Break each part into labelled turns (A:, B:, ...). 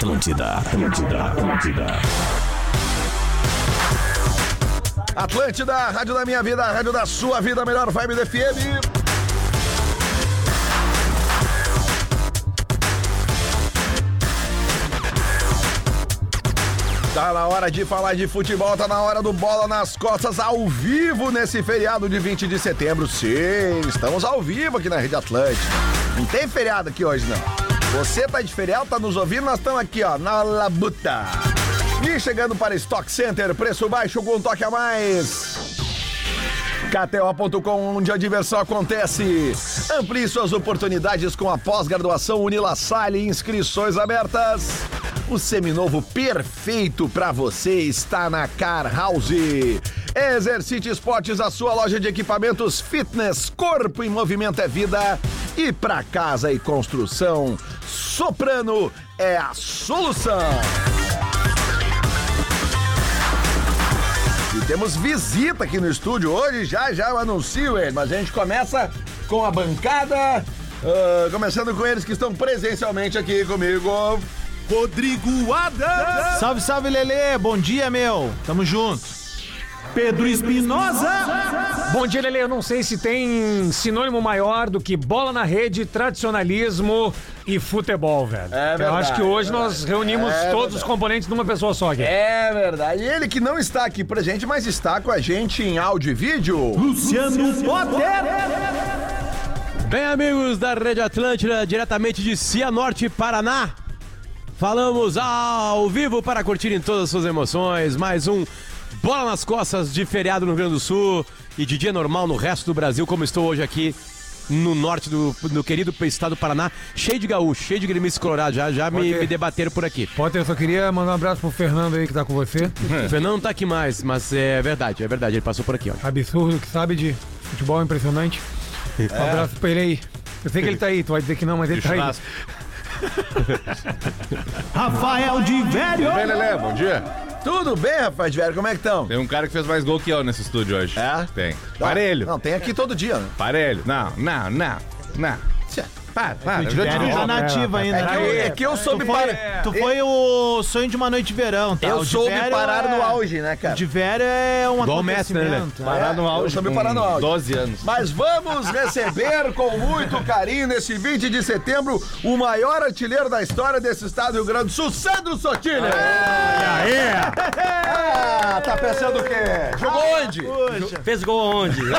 A: Atlântida, Atlântida, Atlântida.
B: Atlântida, rádio da minha vida, rádio da sua vida, melhor vibe do FM. Tá na hora de falar de futebol, tá na hora do Bola nas Costas ao vivo nesse feriado de 20 de setembro. Sim, estamos ao vivo aqui na Rede Atlântica. Não tem feriado aqui hoje, não. Você tá de feriado, tá nos ouvindo, nós estamos aqui, ó, na Labuta. E chegando para Stock Center, preço baixo com um toque a mais. KTO.com, onde a diversão acontece. Amplie suas oportunidades com a pós-graduação Unila Salle, inscrições abertas. O seminovo perfeito para você está na Car House. Exercite Esportes, a sua loja de equipamentos fitness, corpo em movimento é vida. E para casa e construção, Soprano é a solução. E temos visita aqui no estúdio hoje, já já eu anuncio ele, mas a gente começa com a bancada, ah, começando com eles que estão presencialmente aqui comigo. Rodrigo Adams!
C: Salve, salve, Lelê! Bom dia, meu! Tamo junto! Pedro Espinosa!
D: Bom dia, Lele. Eu não sei se tem sinônimo maior do que bola na rede, tradicionalismo e futebol, velho.
B: É
D: Eu
B: verdade,
D: acho que hoje
B: é
D: nós reunimos
B: É
D: todos os componentes numa pessoa só aqui.
B: É verdade. E ele que não está aqui presente, mas está com a gente em áudio e vídeo.
C: Luciano Potter!
E: Bem, amigos da Rede Atlântida, diretamente de Cianorte, Paraná. Falamos ao vivo para curtirem todas as suas emoções. Mais um Bola nas Costas de feriado no Rio Grande do Sul e de dia normal no resto do Brasil, como estou hoje aqui no norte do, do querido estado do Paraná, cheio de gaúcho, cheio de gremistas colorados. Já, já me, me debateram por aqui.
D: Potter, eu só queria mandar um abraço pro Fernando aí que tá com você.
E: O Fernando não tá aqui mais, mas é verdade, é verdade, ele passou por aqui, ó.
D: Absurdo, que sabe de futebol impressionante. Um abraço pra ele aí. Eu sei que ele tá aí, tu vai dizer que não, mas ele tá aí.
C: Rafael de Velho!
B: Bem, Lelê, bom dia. Tudo bem, rapaz de velho? Como é que estão?
F: Tem um cara que fez mais gol que eu nesse estúdio hoje.
B: É?
F: Tem. Parelho.
B: Não, tem aqui todo dia, né?
F: Parelho. Não, não, não, não.
B: Tchê.
F: Para, para.
C: De
F: Eu já
C: tá nativa ainda.
B: É que eu, é que eu soube
C: Tu foi,
B: parar.
C: tu foi o sonho de uma noite de verão, tá?
B: Eu soube parar
C: é-
B: no auge, né,
C: O
B: cara?
C: de Vério é um
E: Messi, né,
C: acontecimento.
E: Lelê?
F: Parar no
B: eu
F: auge.
B: soube
F: com
B: parar no auge.
F: 12 anos.
B: Mas vamos receber com muito carinho nesse 20 de setembro o maior artilheiro da história desse estado do Rio Grande do Sul, Sandro Sotile. Ah, tá pensando o quê? Jogou onde?
G: Fez gol onde?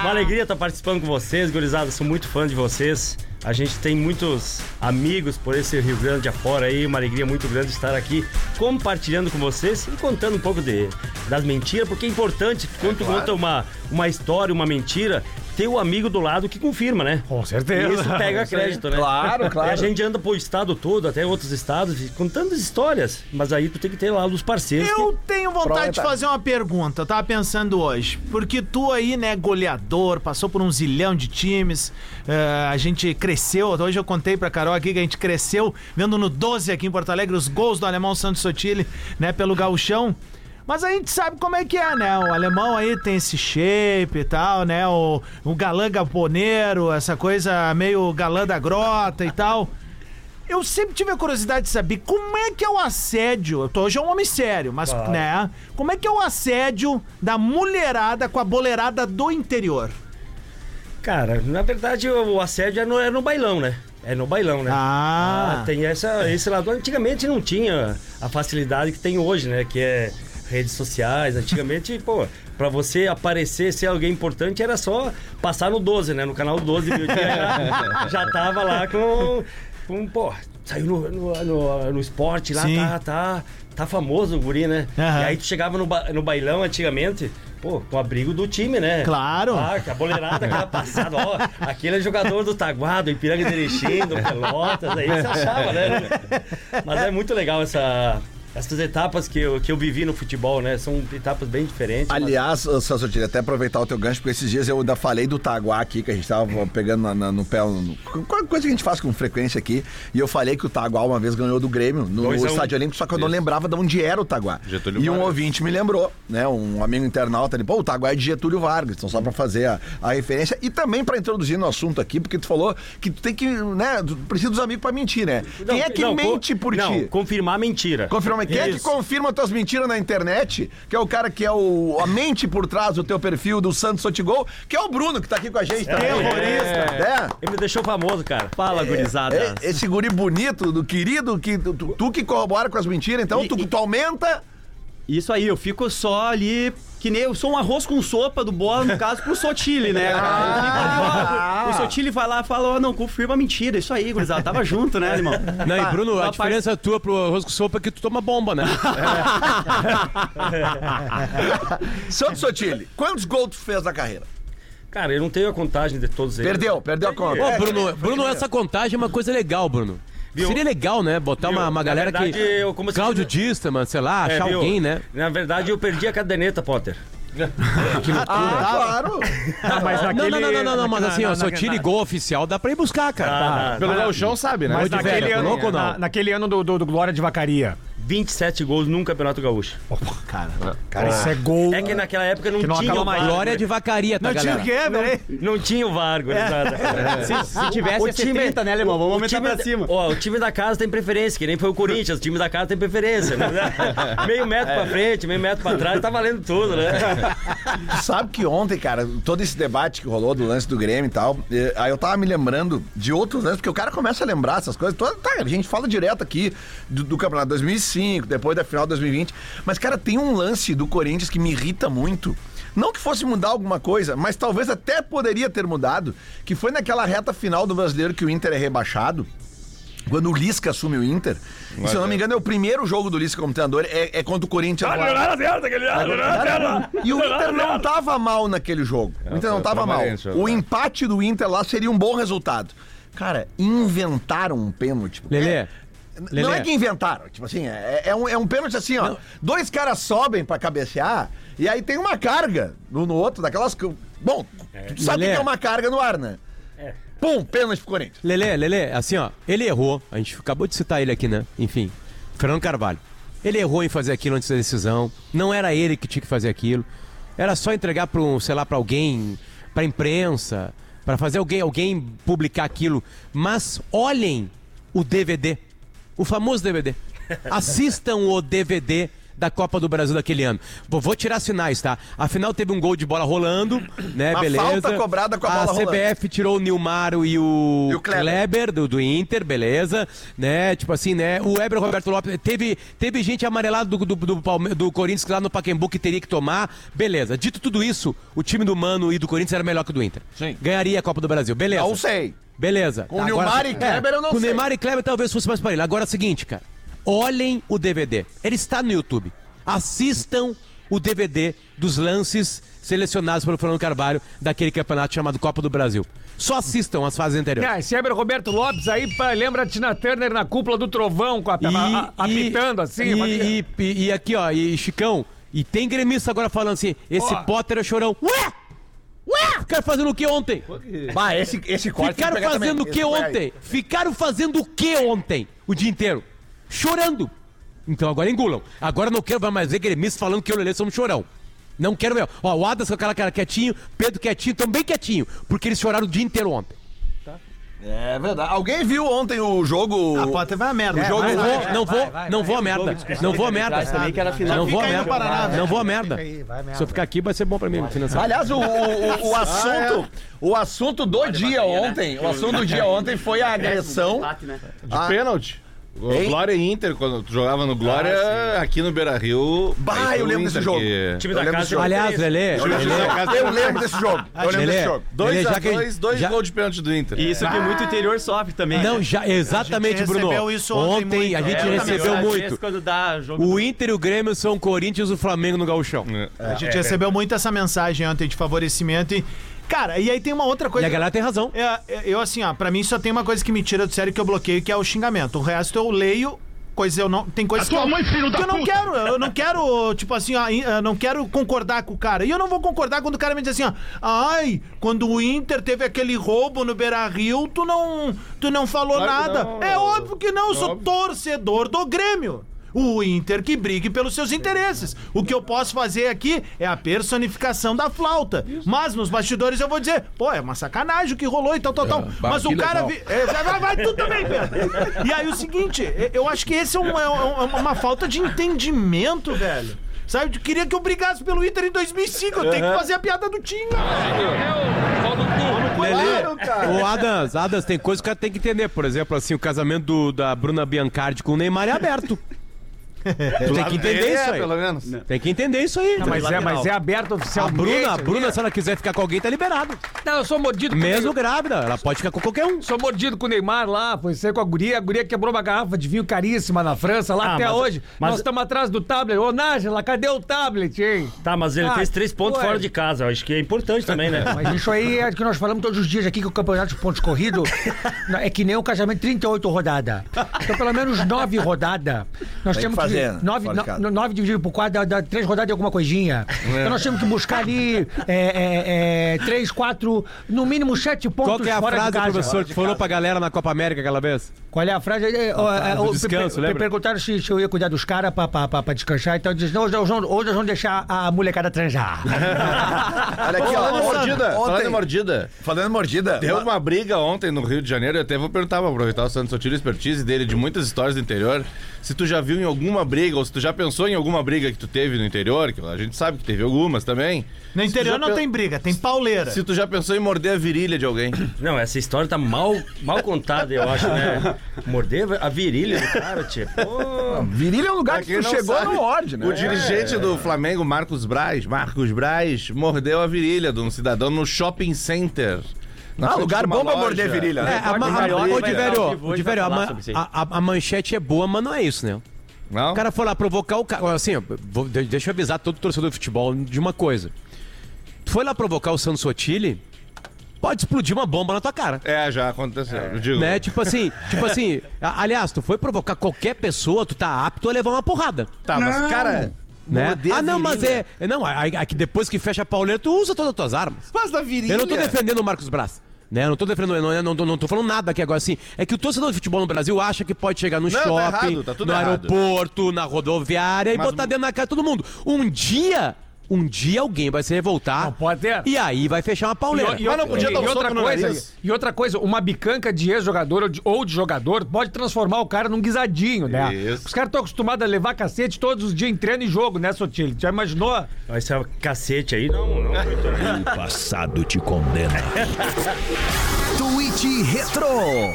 G: Uma alegria estar participando com vocês, gurizada. Sou muito fã de vocês. A gente tem muitos amigos por esse Rio Grande afora aí. Uma alegria muito grande estar aqui compartilhando com vocês e contando um pouco de, das mentiras, porque é importante quando tu conta uma, uma história, uma mentira, ter o amigo do lado que confirma, né?
D: Com certeza.
G: Isso pega crédito, né?
B: Claro, claro.
G: E a gente anda pro estado todo, até outros estados, contando histórias. Mas aí tu tem que ter lá os parceiros. que-
C: Eu tenho vontade de
B: tá-
C: fazer uma pergunta, eu tava pensando hoje. Porque tu aí, né, goleador, passou por um zilhão de times, eh, a gente cresceu, hoje eu contei pra Carol aqui que a gente cresceu vendo no 12 aqui em Porto Alegre os gols do alemão Santos Sotile, né, pelo gauchão. Mas a gente sabe como é que é, né? O alemão aí tem esse shape e tal, né? O, o galã gaponeiro, essa coisa meio galã da grota e tal. Eu sempre tive a curiosidade de saber como é que é o assédio. Eu tô hoje é um homem sério, mas, né? Como é que é o assédio da mulherada com a boleirada do interior?
G: Cara, na verdade o assédio é no, é no bailão, né? É no bailão, né?
C: Ah.
G: tem essa, esse lado. Antigamente não tinha a facilidade que tem hoje, né? Que é redes sociais. Antigamente, pô, pra você aparecer, ser alguém importante, era só passar no 12, né? No canal 12 meu dia já, já tava lá com. com pô, saiu no, no, no, no esporte lá,
C: Sim.
G: tá, tá, tá famoso o guri, né?
C: Aham.
G: E aí tu chegava no, ba- no bailão antigamente. Pô, com o abrigo do time, né?
C: Claro.
G: Ah, que a boleirada, aquela passada, ó, aquele é jogador do Taguado, Ipiranga de Erechim, do Pelotas, aí você achava, né? Mas é muito legal essa, Essas etapas que eu, que eu vivi no futebol, né? São etapas bem diferentes. mas-
B: Aliás, Celso, eu queria até aproveitar o teu gancho, porque esses dias eu ainda falei do Taguá aqui, que a gente tava pegando na- na- no pé, no- co- coisa que a gente faz com frequência aqui, e eu falei que o Taguá uma vez ganhou do Grêmio no
G: Dois um.
B: Estádio Olímpico, só que eu não lembrava de onde era o Taguá.
F: Getúlio
B: e um
F: Vargas.
B: ouvinte me lembrou, né, um amigo internauta, ele, pô, o Taguá é de Getúlio Vargas, então só pra fazer a, a referência, e também pra introduzir no assunto aqui, porque tu falou que tu tem que, né, tu precisa dos amigos pra mentir, né? Quem é que
G: não,
B: mente por
G: não,
B: ti?
G: confirmar mentira.
B: Confirma. Quem é que confirma tuas mentiras na internet? Que é o cara que é o, a mente por trás do teu perfil do Santos Sotigol, que é o Bruno, que tá aqui com a gente também.
C: Terrorista.
B: É.
G: Ele me deixou famoso, cara.
H: Fala, gurizada.
B: É, Esse guri bonito, do querido, que tu, tu- que corrobora com as mentiras, então tu, tu aumenta.
H: Isso aí, eu fico só ali. Que nem eu sou um arroz com sopa do bola, no caso, pro Sotile, né? ó, o Sotile vai lá e fala, ó, não, confirma a mentira. Isso aí, gurizada. Tava junto, né, irmão?
E: Não, e Bruno, a
H: Uma
E: diferença tua pro arroz com sopa é que tu toma bomba, né?
B: Santos Sotile, quantos gols tu fez na carreira?
G: Cara, eu não tenho a contagem de todos eles.
B: Perdeu, perdeu a conta.
E: Ô, Bruno, Bruno, essa contagem é uma coisa legal, Bruno.
G: Viu?
E: Seria legal, né? Botar uma,
G: Viu?
E: uma galera
G: verdade,
E: que.
G: eu- como se
E: Cláudio
G: fosse-
E: Distaman, sei lá,
G: É,
E: achar
G: viu?
E: alguém, né?
G: Na verdade, eu perdi a caderneta, Potter.
B: Ah, claro.
D: Ah, mas
E: Não,
D: naquele,
E: não, não, não, não, não, mas assim, ó,
D: na-
E: só
D: na-
E: tire gol oficial, dá pra ir buscar, cara.
G: Ah,
F: Pelo Gauchão sabe, né?
D: Mas naquele
E: velho, tá
D: ano,
E: louco
D: na- naquele ano do, do, do Glória de Vacaria.
G: 27 gols num Campeonato Gaúcho.
D: Cara, isso é gol.
G: É que naquela época não,
D: Que não
G: tinha o. VAR.
E: Glória de vacaria, tá,
C: Não tinha o
E: galera?
C: quê, peraí?
G: Não tinha o VAR, gurizada.
H: Se, se tivesse,
G: O time-
H: 30, né, Alemão? Vamos aumentar
G: time,
H: pra cima.
G: Ó, o time da casa tem preferência, que nem foi o Corinthians. O time da casa tem preferência. Né? meio metro pra frente, meio metro pra trás, tá valendo tudo, né?
B: Tu sabe que ontem, cara, todo esse debate que rolou do lance do Grêmio e tal, eh, aí eu tava me lembrando de outros lances, porque o cara começa a lembrar essas coisas. Toda, tá, a gente fala direto aqui do, do campeonato 2005, depois da final de 2020. Mas, cara, tem um lance do Corinthians que me irrita muito. Não que fosse mudar alguma coisa, mas talvez até poderia ter mudado, que foi naquela reta final do brasileiro que o Inter é rebaixado. Quando o Lisca assume o Inter, e, se eu não me engano, é o primeiro jogo do Lisca como treinador, é, é contra o Corinthians. E o Inter não tava mal naquele jogo. O Inter não tava mal. O empate do Inter lá seria um bom resultado. Cara, inventaram um pênalti.
E: Lelê,
B: É- Não
E: Lelê.
B: é que inventaram, tipo assim, é, é um, é um pênalti assim, ó. Dois caras sobem pra cabecear e aí tem uma carga no, no outro, daquelas. que- Bom, tu sabe
E: Lelê.
B: que é uma carga no ar, né? Pum, pênalti pro Corinthians.
E: Lelê, Lelê, assim, ó, ele errou. A gente acabou de citar ele aqui, né? Enfim, Fernando Carvalho. Ele errou em fazer aquilo antes da decisão. Não era ele que tinha que fazer aquilo. Era só entregar para um, sei lá, para alguém, para imprensa, para fazer alguém, alguém publicar aquilo. Mas olhem o DVD, o famoso DVD. Assistam o DVD da Copa do Brasil daquele ano. Vou, tirar sinais, tá? Afinal teve um gol de bola rolando, né?
B: Uma
E: beleza.
B: falta cobrada com a bola rolando.
E: CBF tirou o Nilmar e o,
B: E o Kleber.
E: Kleber do, do Inter, beleza, né? Tipo assim, né? O Eber Roberto Lopes, teve, teve gente amarelada do, do, do, Palme- do Corinthians lá no Pacaembu que teria que tomar, beleza. Dito tudo isso, o time do Mano e do Corinthians era melhor que o do Inter.
B: Sim.
E: Ganharia a Copa do Brasil, beleza.
B: Não sei.
E: Beleza.
B: Com o Nilmar e Kleber eu não
E: com
B: sei.
E: o Neymar e Kleber talvez fosse mais para ele. Agora é o seguinte, cara. Olhem o DVD. Ele está no YouTube. Assistam o DVD dos lances selecionados pelo Fernando Carvalho daquele campeonato chamado Copa do Brasil. Só assistam as fases anteriores.
D: Ah, esse Eber Roberto Lopes aí pá, lembra a Tina Turner na cúpula do trovão, com a, a- a- apitando assim.
E: E, e- e aqui, ó, e Chicão, e tem gremista agora falando assim: esse
D: Ó.
E: Potter é chorão. Ué! Ué! Ficaram fazendo o que ontem?
B: Bah, esse, esse corte
E: Ficaram fazendo o que ontem? Ficaram fazendo o que ontem? O dia inteiro? Chorando. Então agora engulam. Agora não quero mais ver gremistas falando que eu e o Lelê somos chorão. Não quero ver. Ó, o Adas com aquela cara quietinho, Pedro quietinho, também quietinho. Porque eles choraram o dia inteiro ontem.
B: É verdade. Alguém viu ontem o jogo.
C: A Potter vai a merda.
B: O jogo-
C: Vai,
E: Não
C: vai,
E: vou,
C: vai.
E: não vou, não vou a merda. Não vou a merda.
H: também que era final.
E: Não vou a merda. Não vou a merda. Se eu ficar aqui vai ser bom pra mim no financeiro.
B: Aliás, o, o, o- o assunto, o assunto do dia ontem, o assunto do dia ontem foi a agressão.
F: De pênalti. O
B: Hein?
F: Glória e Inter, quando tu jogava no Glória, aqui no Beira Rio.
B: Bah, eu lembro desse jogo.
G: O time da casa
B: desse jogo.
E: Aliás, Lelê,
B: Eu lembro,
E: Lelê,
B: eu lembro desse jogo. Eu lembro desse jogo.
F: Dois
E: Lelê,
F: a
E: já que-
F: dois, dois
E: já-
F: gols de pênalti do Inter.
H: E isso que muito interior sofre também.
E: Não, já, exatamente,
C: A gente
E: Bruno.
C: recebeu isso ontem muito.
E: a gente
C: É,
E: recebeu muito.
H: Quando dá jogo
E: O Inter e o Grêmio são o Corinthians e o Flamengo no Gauchão.
C: A gente recebeu muito essa mensagem ontem de favorecimento e. Cara, e aí tem uma outra
E: E
C: coisa.
E: a galera tem razão.
C: É, é, eu, assim, ó, pra mim só tem uma coisa que me tira do sério que eu bloqueio, que é o xingamento. O resto eu leio coisas eu não. Tem coisas que eu, que eu não quero. Eu não quero, tipo assim, ó, eu não quero concordar com o cara. E eu não vou concordar quando o cara me diz assim, ó. Ai, quando o Inter teve aquele roubo no Beira Rio, tu não, tu não falou
F: Claro
C: nada.
F: não,
C: é
F: é
C: óbvio que não, eu sou
F: óbvio.
C: torcedor do Grêmio. O Inter que brigue pelos seus interesses. O que eu posso fazer aqui é a personificação da flauta. Mas nos bastidores eu vou dizer, pô, é uma sacanagem o que rolou e tal, tal, tal. Mas o cara. vi- é, vai, vai, tu também, Pedro. E aí o seguinte, é, eu acho que esse é, um- é é uma falta de entendimento, velho. Sabe, eu queria que eu brigasse pelo Inter em 2005. Eu tenho que fazer a piada do Tinga.
E: Lelê, o Adams, Adams, tem coisa que o cara tem que entender. Por exemplo, assim, o casamento do- da Bruna Biancardi com o Neymar é aberto. Tu tem que entender isso aí.
F: pelo menos.
E: Tem que entender isso aí.
D: Mas é, mas é aberto
E: A
D: oficialmente.
E: Bruna, a. Bruna, se ela quiser ficar com alguém, tá liberado.
D: Não, eu sou mordido com
E: Mesmo grávida, ela pode ficar com qualquer um.
D: Sou mordido com o Neymar lá, foi ser com a guria. A guria quebrou uma garrafa de vinho caríssima na França, lá
G: Ah,
D: até
G: mas-
D: hoje.
G: mas-
D: Nós estamos atrás do tablet. Ô, Nájila, cadê o tablet, hein?
G: Tá, mas ele
D: Ah,
G: fez três pontos
D: ué.
G: fora de casa. Eu acho que é importante também, né?
D: Mas isso aí é que nós falamos todos os dias aqui que o campeonato de pontos corridos é que nem o casamento 38 rodadas. Então, pelo menos 9 rodadas. Nós
B: Tem
D: temos
B: que fazer,
D: que. 9,
B: fora de casa.
D: 9 dividido por 4 dá, dá 3 rodadas e alguma coisinha. Então nós temos que buscar ali 3, 4, no mínimo 7 pontos
E: Qual que é a
D: fora de
E: frase, professor, que falou pra galera na Copa América aquela vez?
D: Qual é a frase? É, é,
E: do
D: o-
E: descanso, lembra?
D: Perguntaram se, se eu ia cuidar dos caras pra, pra, pra, pra descansar, então diz, não, hoje nós vamos- hoje nós vamos deixar a molecada transar.
B: Olha aqui, ó.
F: Falando
B: ontem-
F: mordida, falando
B: ontem-
F: em mordida.
B: Falando mordida.
F: Deu uma briga ontem no Rio de Janeiro, eu até vou perguntar pra aproveitar o Santos Sotiro expertise dele de muitas histórias do interior. Se tu já viu em alguma briga, ou se tu já pensou em alguma briga que tu teve no interior, que a gente sabe que teve algumas também.
C: No interior não
F: pe-
C: tem briga, tem pauleira.
F: Se tu já pensou em morder a virilha de alguém.
G: Não, essa história tá mal, mal contada, eu acho, né? Morder a virilha do cara, tipo.
B: Virilha é um lugar que tu chegou
F: sabe,
B: no ordem, né?
F: O dirigente do Flamengo, Marcos Braz, Marcos Braz, mordeu a virilha de um cidadão no shopping center. Na
B: Ah, lugar bom pra morder virilha,
E: É,
B: né?
E: a, a, a- a- a manchete é boa, mas não é isso, né?
F: Não?
E: O cara foi lá provocar o cara. Assim, vou- de- deixa eu avisar todo torcedor de futebol de uma coisa. Tu foi lá provocar o Santos Sotile, pode explodir uma bomba na tua cara.
F: É, já aconteceu. Eu digo.
E: Né? Tipo assim, tipo assim, a- aliás, tu foi provocar qualquer pessoa, tu tá apto a levar uma porrada.
F: Tá, mas cara.
E: Né?
F: a
E: Ah, não, mas é. Não, aí aí que depois que fecha a pauleira, tu usa todas as tuas armas.
F: Mas da virilha.
E: Eu não tô defendendo o Marcos Braz. Né? Eu não tô defendendo, não, não, não, não tô falando nada aqui agora assim. É que o torcedor de futebol no Brasil acha que pode chegar no
F: Não, tá
E: shopping,
F: errado, tá
E: no
F: errado.
E: aeroporto, na rodoviária e
F: Mas-
E: botar dentro na cara todo mundo. Um dia, um dia alguém vai se revoltar.
D: Não pode ter.
E: E aí vai fechar uma pauleira.
D: E, e-
B: Mas não podia dar um
D: e outra coisa, e outra coisa, uma bicanca de ex-jogador ou de, ou de jogador pode transformar o cara num guisadinho, né?
F: Isso.
D: Os caras estão acostumados a levar cacete todos os dias em treino e jogo, né, Sotilho? Já imaginou?
G: Esse é cacete aí, não, não.
A: O passado te condena.
B: Twitch Retro.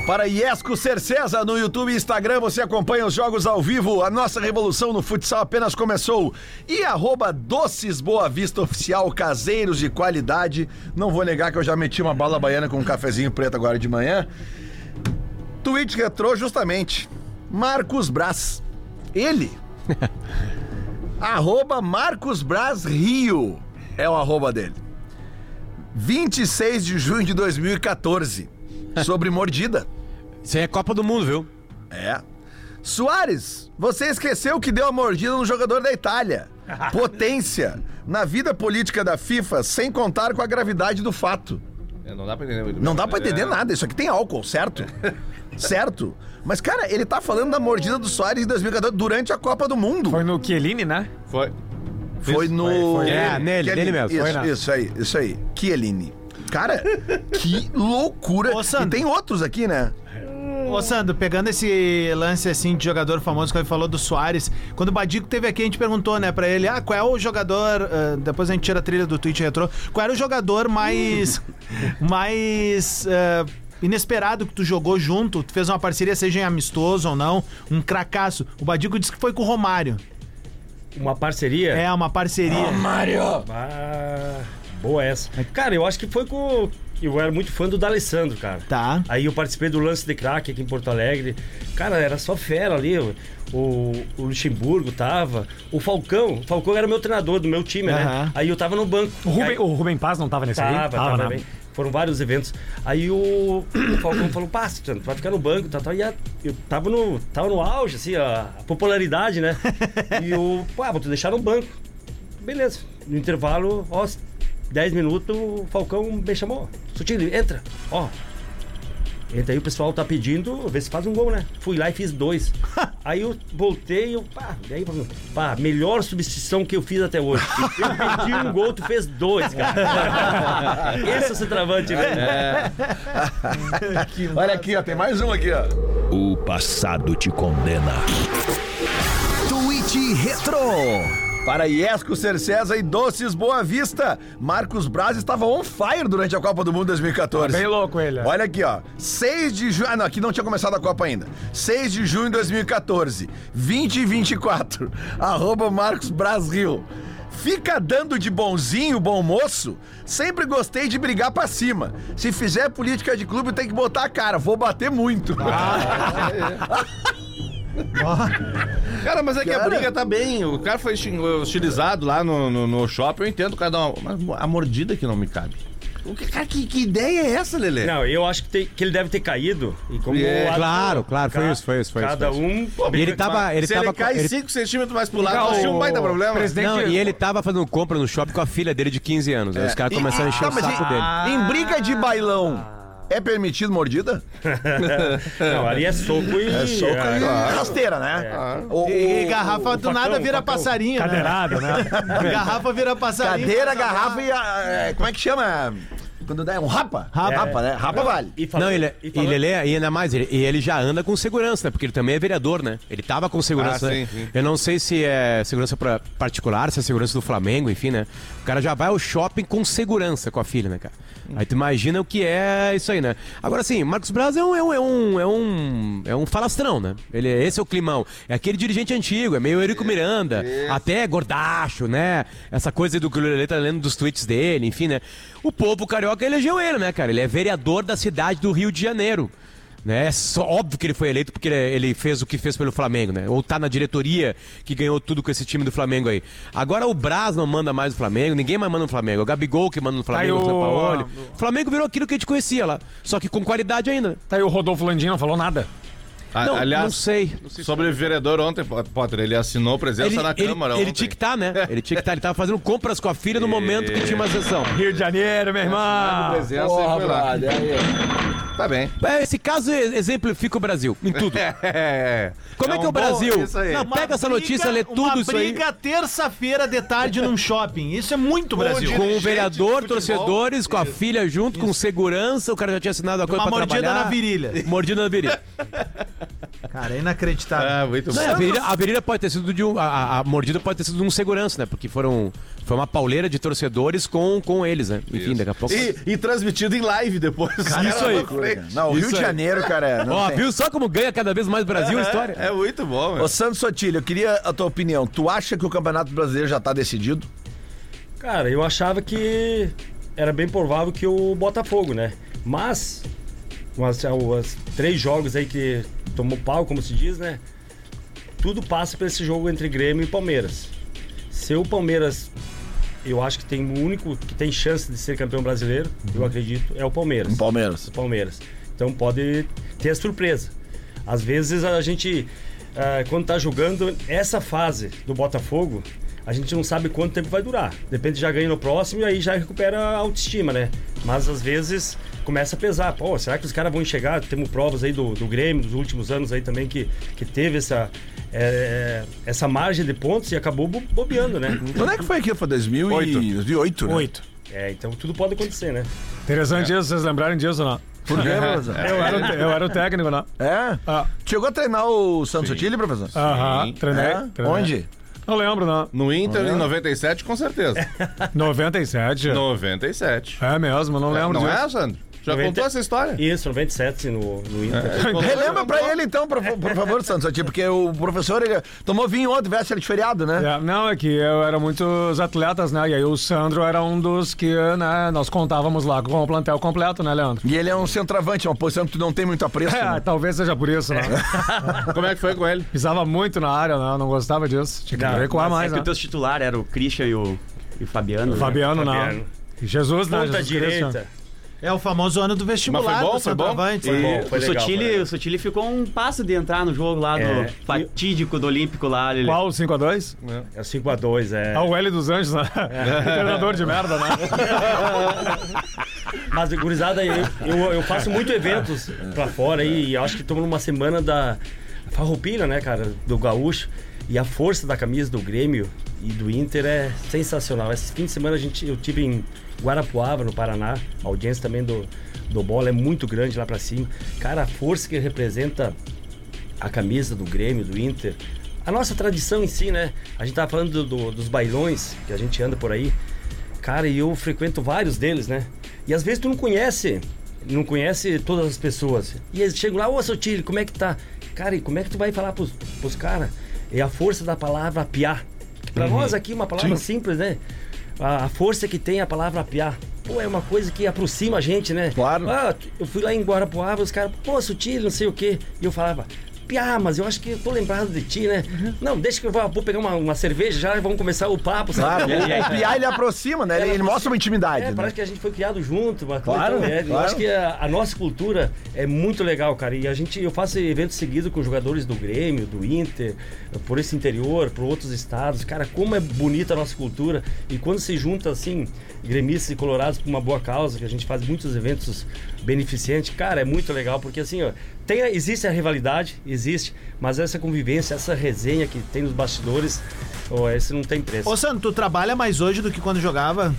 B: Para Iesco Cercesa no YouTube e Instagram, você acompanha os jogos ao vivo. A nossa revolução no futsal apenas começou. E arroba Doces Boa Vista Oficial, caseiros de qualidade. Não vou negar que eu já meti uma bala baiana com um cafezinho preto agora de manhã. Twitch Retro, justamente. Marcos Braz. Ele. arroba Marcos Braz Rio. É o arroba dele. 26 de junho de 2014. Sobre mordida.
E: Isso aí é Copa do Mundo, viu?
B: É. Soares, você esqueceu que deu a mordida no jogador da Itália. Potência. Na vida política da FIFA, sem contar com a gravidade do fato.
F: É, Não dá pra entender muito
B: Não
F: bem,
B: dá pra entender
F: é-
B: nada. Isso aqui tem álcool, certo? certo. Mas, cara, ele tá falando da mordida do Soares em 2014 durante a Copa do Mundo.
D: Foi no Chiellini, né?
F: Foi.
B: Foi no.
E: foi. É, nele,
B: Chiellini.
E: nele mesmo.
B: Isso,
E: Foi,
B: isso aí, isso aí. Chiellini. Cara, que loucura.
C: Ô,
B: e
C: Sandro.
B: tem outros aqui, né?
C: Ô, Sandro, pegando esse lance assim de jogador famoso que ele falou do Soares, quando o Badico teve aqui, a gente perguntou, né, pra ele, ah, qual é o jogador. ah, depois a gente tira a trilha do Twitch Retro. Qual era o jogador mais. mais. ah, inesperado que tu jogou junto? Tu fez uma parceria, seja em amistoso ou não, um cracaço. O Badico disse que foi com o Romário.
G: Uma parceria?
C: É, uma parceria.
G: Ah, boa essa. Cara, eu acho que foi com. Eu era muito fã do D'Alessandro, cara.
C: Tá.
G: Aí eu participei do lance de craque aqui em Porto Alegre. Cara, era só fera ali. O, o Luxemburgo tava. O Falcão. O Falcão era meu treinador do meu time, né? Aí eu tava no banco.
D: O Rubem,
G: Aí-
D: o Rubem Paz não tava nesse aí?
G: Tava, tava,
D: né?
G: foram vários eventos. Aí o, o Falcão falou, pá, tu vai ficar no banco, tá, tá. E a- eu tava no, tava no auge, assim, a, a popularidade, né? E o, pá, vou te deixar no banco. Beleza. No intervalo, ó, 10 minutos, o Falcão me chamou. Sutil, entra. Ó, Entra aí, o pessoal tá pedindo, vê se faz um gol, né? Fui lá e fiz dois. aí eu voltei e eu, pá, e aí, pá, melhor substituição que eu fiz até hoje. Eu pedi um gol, tu fez dois, cara. Esse é o centroavante, né?
B: Olha aqui, ó, tem mais um aqui, ó.
A: O passado te condena.
B: Tweet Retro. Para Iesco Cercesa e Doces Boa Vista, Marcos Braz estava on fire durante a Copa do Mundo 2014.
D: Bem louco ele.
B: Olha aqui, ó. 6 de junho. Ah, não, aqui não tinha começado a Copa ainda. 6 de junho de 2014. 20 e 24. Arroba Marcos Braz Rio. Fica dando de bonzinho, bom moço? Sempre gostei de brigar pra cima. Se fizer política de clube, tem que botar a cara. Vou bater muito.
F: Cara, mas é que a briga tá bem. O cara foi hostilizado lá no, no, no shopping, eu entendo cada um. Mas a mordida que não me cabe. O que, cara, que, que ideia é essa, Lelê?
G: Não, eu acho que, tem- que ele deve ter caído. E como
F: É,
E: claro, claro, foi isso, foi isso, foi isso,
G: Cada
E: foi isso.
G: um.
E: E ele tava. Ele
F: Se
E: tava
F: ele cai
E: ele-
F: 5 centímetros mais pro lado,
D: Não,
F: não tinha um
D: o
F: baita problema.
D: presidente-
E: Não, e ele tava fazendo compra no shopping com a filha dele de 15 anos. Aí os caras começaram a encher
B: Tá,
E: o
B: mas
E: saco dele.
B: Em briga de bailão, é permitido mordida?
G: Não, ali é soco e.
B: É soco e rasteira, né? O-
C: E
B: o-
C: garrafa do nada vira passarinho, né?
D: Cadeirada, né?
C: Garrafa vira passarinho.
B: Cadeira, garrafa e. a- é, como é que chama? Quando dá um rapa?
C: Rapa.
B: Rapa, né? Rapa vale.
G: E falando-
E: Não, ele, é-
G: e
E: e
G: falando-
E: ele é, e ainda mais, ele, e ele já anda com segurança, né? Porque ele também é vereador, né? Ele tava com segurança.
F: Ah,
E: né?
F: sim, sim.
E: Eu não sei se é segurança pra- particular, se é segurança do Flamengo, enfim, né? O cara já vai ao shopping com segurança com a filha, né, cara? Aí tu imagina o que é isso aí, né? Agora, assim, Marcos Braz é um, é um, é um, é um, é um falastrão, né? Ele, esse é o climão. É aquele dirigente antigo, é meio Eurico Miranda, até gordacho, né? Essa coisa do que o Lelê tá lendo dos tweets dele, enfim, né? O povo carioca elegeu ele, né, cara? Ele é vereador da cidade do Rio de Janeiro. Né? É só óbvio que ele foi eleito porque ele, ele fez o que fez pelo Flamengo, né? Ou tá na diretoria que ganhou tudo com esse time do Flamengo aí. Agora o Braz não manda mais no Flamengo, ninguém mais manda no Flamengo. O Gabigol que manda no Flamengo,
D: Aí
E: o
D: o-
E: Sampaoli. O Flamengo virou aquilo que a gente conhecia lá, só que com qualidade ainda.
D: Tá aí o Rodolfo Landim, não falou nada.
F: A-
E: Não,
F: aliás,
E: não sei.
F: Sobre o vereador ontem, Potter, ele assinou presença
E: Ele,
F: na
E: ele,
F: Câmara
E: ele
F: ontem.
E: tinha que estar, né? Ele tinha que estar. Ele tava fazendo compras com a filha no momento que tinha uma sessão.
D: Rio de Janeiro, meu irmão.
F: presença e foi lá. Tá bem.
E: É, Esse caso exemplifica o Brasil em tudo.
F: É.
E: Como é,
F: É
E: que é
F: um
E: o
F: bom-
E: Brasil?
F: isso aí.
E: Não,
C: Uma
E: pega essa
C: briga-
E: notícia, lê tudo isso
C: Uma
E: aí.
C: briga terça-feira de tarde num shopping. Isso é muito Brasil.
E: Com o
F: dirigente
E: vereador, torcedores, com a filha junto, com segurança, o cara já tinha assinado a coisa
C: Uma
E: pra
C: mordida
E: trabalhar.
C: na virilha.
E: Mordida na virilha.
C: Cara, é inacreditável.
F: Ah, muito
E: Não,
F: bom.
E: a, virilha a virilha pode ter sido de um. A, a- mordida pode ter sido de um segurança, né? Porque foram. Foi uma pauleira de torcedores com, com eles, né? Enfim, daqui a pouco.
F: E, e transmitido em live depois.
E: isso aí.
B: Não, o Rio
E: Isso
B: de
E: aí.
B: Janeiro, cara. Não
E: Ó,
B: tem.
E: viu só como ganha cada vez mais Brasil a história?
F: É muito bom, meu.
B: Ô, Santos Sotilho, eu queria a tua opinião. Tu acha que o Campeonato Brasileiro já tá decidido?
G: Cara, eu achava que era bem provável que o Botafogo, né? Mas, com as, as três jogos aí que tomou pau, como se diz, né? Tudo passa por esse jogo entre Grêmio e Palmeiras. Se o Palmeiras, eu acho que tem o único que tem chance de ser campeão brasileiro, eu acredito, é o Palmeiras.
B: Palmeiras.
G: do Palmeiras. Então pode ter a surpresa. Às vezes a gente, ah, quando tá jogando essa fase do Botafogo, a gente não sabe quanto tempo vai durar. Depende, já ganha no próximo e aí já recupera a autoestima, né? Mas às vezes começa a pesar. Pô, será que os caras vão chegar? Temos provas aí do, do Grêmio, dos últimos anos aí também, que, que teve essa, é, essa margem de pontos e acabou bo- bobeando, né?
B: Quando é que foi aquilo? Foi 2008, 2008 né?
D: Oito.
G: É, então tudo pode acontecer, né?
D: Interessante isso, vocês lembrarem disso, não?
B: Por quê, professor?
D: Eu era, o- eu era o técnico, não?
B: É?
D: Ah,
B: Chegou a treinar o Santos Sotilho, professor?
D: Aham, treinei,
B: É?
D: treinei.
B: Onde?
D: Não lembro, não.
F: No Inter, em 97, com certeza.
D: 97.
F: 97.
D: É mesmo, não lembro
F: Não
D: disso.
F: é, Sandro? Já
G: 90.
F: contou essa história?
G: Isso, 97 no, no Inter.
B: Relembra pra ele então, por, por favor, Santos porque o professor ele tomou vinho ontem, véspera de feriado, né?
D: É, não, é que eu era muitos atletas, né? E aí o Sandro era um dos que, né, nós contávamos lá com o plantel completo, né, Leandro?
B: E ele é um centroavante, uma posição que tu não tem muito apreço.
D: É,
B: né?
D: talvez seja por isso, né?
F: Como é que foi com ele?
D: Pisava muito na área, né? Eu não gostava disso. Tinha que
H: Não,
D: recuar mais,
H: é que
D: né?
H: o teu titular era o Christian e o, e o Fabiano. né?
D: Fabiano, não.
G: Fabiano.
D: Jesus, né?
G: Ponta
D: Jesus
G: direita.
C: É o famoso ano do vestibular
F: Mas foi bom,
C: do
F: foi bom?
C: centroavante.
F: Foi
G: bom.
H: O
G: Foi legal,
H: Sotile,
G: foi legal.
H: o Sotile ficou um passo de entrar no jogo lá
G: É.
H: do fatídico do Olímpico lá. Ele...
I: Qual o 5x2?
G: É o 5x2, é.
I: Ah, o L dos Anjos, né? Treinador de merda, né?
G: Mas, gurizada, eu, eu, eu faço muito eventos pra fora aí, e acho que estamos numa semana da farroupilha, né, cara, do gaúcho. E a força da camisa do Grêmio e do Inter é sensacional. Esse fim de semana a gente, eu tive em Guarapuava, no Paraná. A audiência também do, do bola é muito grande lá pra cima. Cara, a força que representa a camisa do Grêmio, do Inter. A nossa tradição em si, né? A gente tava falando do- do- dos bailões que a gente anda por aí. Cara, e eu frequento vários deles, né? E às vezes tu não conhece, não conhece todas as pessoas. E eles chegam lá, ô seu tio, como é que tá? Cara, e como é que tu vai falar pros, pros caras? É a força da palavra piar. Que pra nós aqui é uma palavra simples, né? A, força que tem a palavra piar. Pô, é uma coisa que aproxima a gente, né?
B: Claro.
G: Ah, eu fui lá em Guarapuava, os caras, pô, sutil, não sei o quê. E eu falava, Piá, mas eu acho que eu tô lembrado de ti, né? Não, deixa que eu vou, vou pegar uma, uma cerveja já e vamos começar o papo,
B: Claro,
G: sabe?
B: o,
G: E aí-
B: o Piá ele aproxima, né? Ele, ele mostra uma intimidade.
G: é,
B: né?
G: parece que a gente foi criado junto, coisa
B: Claro,
G: tão leve. Eu
B: claro.
G: acho que a, a nossa cultura é muito legal, cara. E a gente, eu faço eventos seguidos com jogadores do Grêmio, do Inter, por esse interior, por outros estados. Cara, como é bonita a nossa cultura. E quando se junta, assim, gremistas e colorados por uma boa causa, que a gente faz muitos eventos beneficentes, cara, é muito legal, porque assim, ó, tem, existe a rivalidade, existe, mas essa convivência, essa resenha que tem nos bastidores, ó, esse não tem preço.
C: Ô, Sandro, tu trabalha mais hoje do que quando jogava?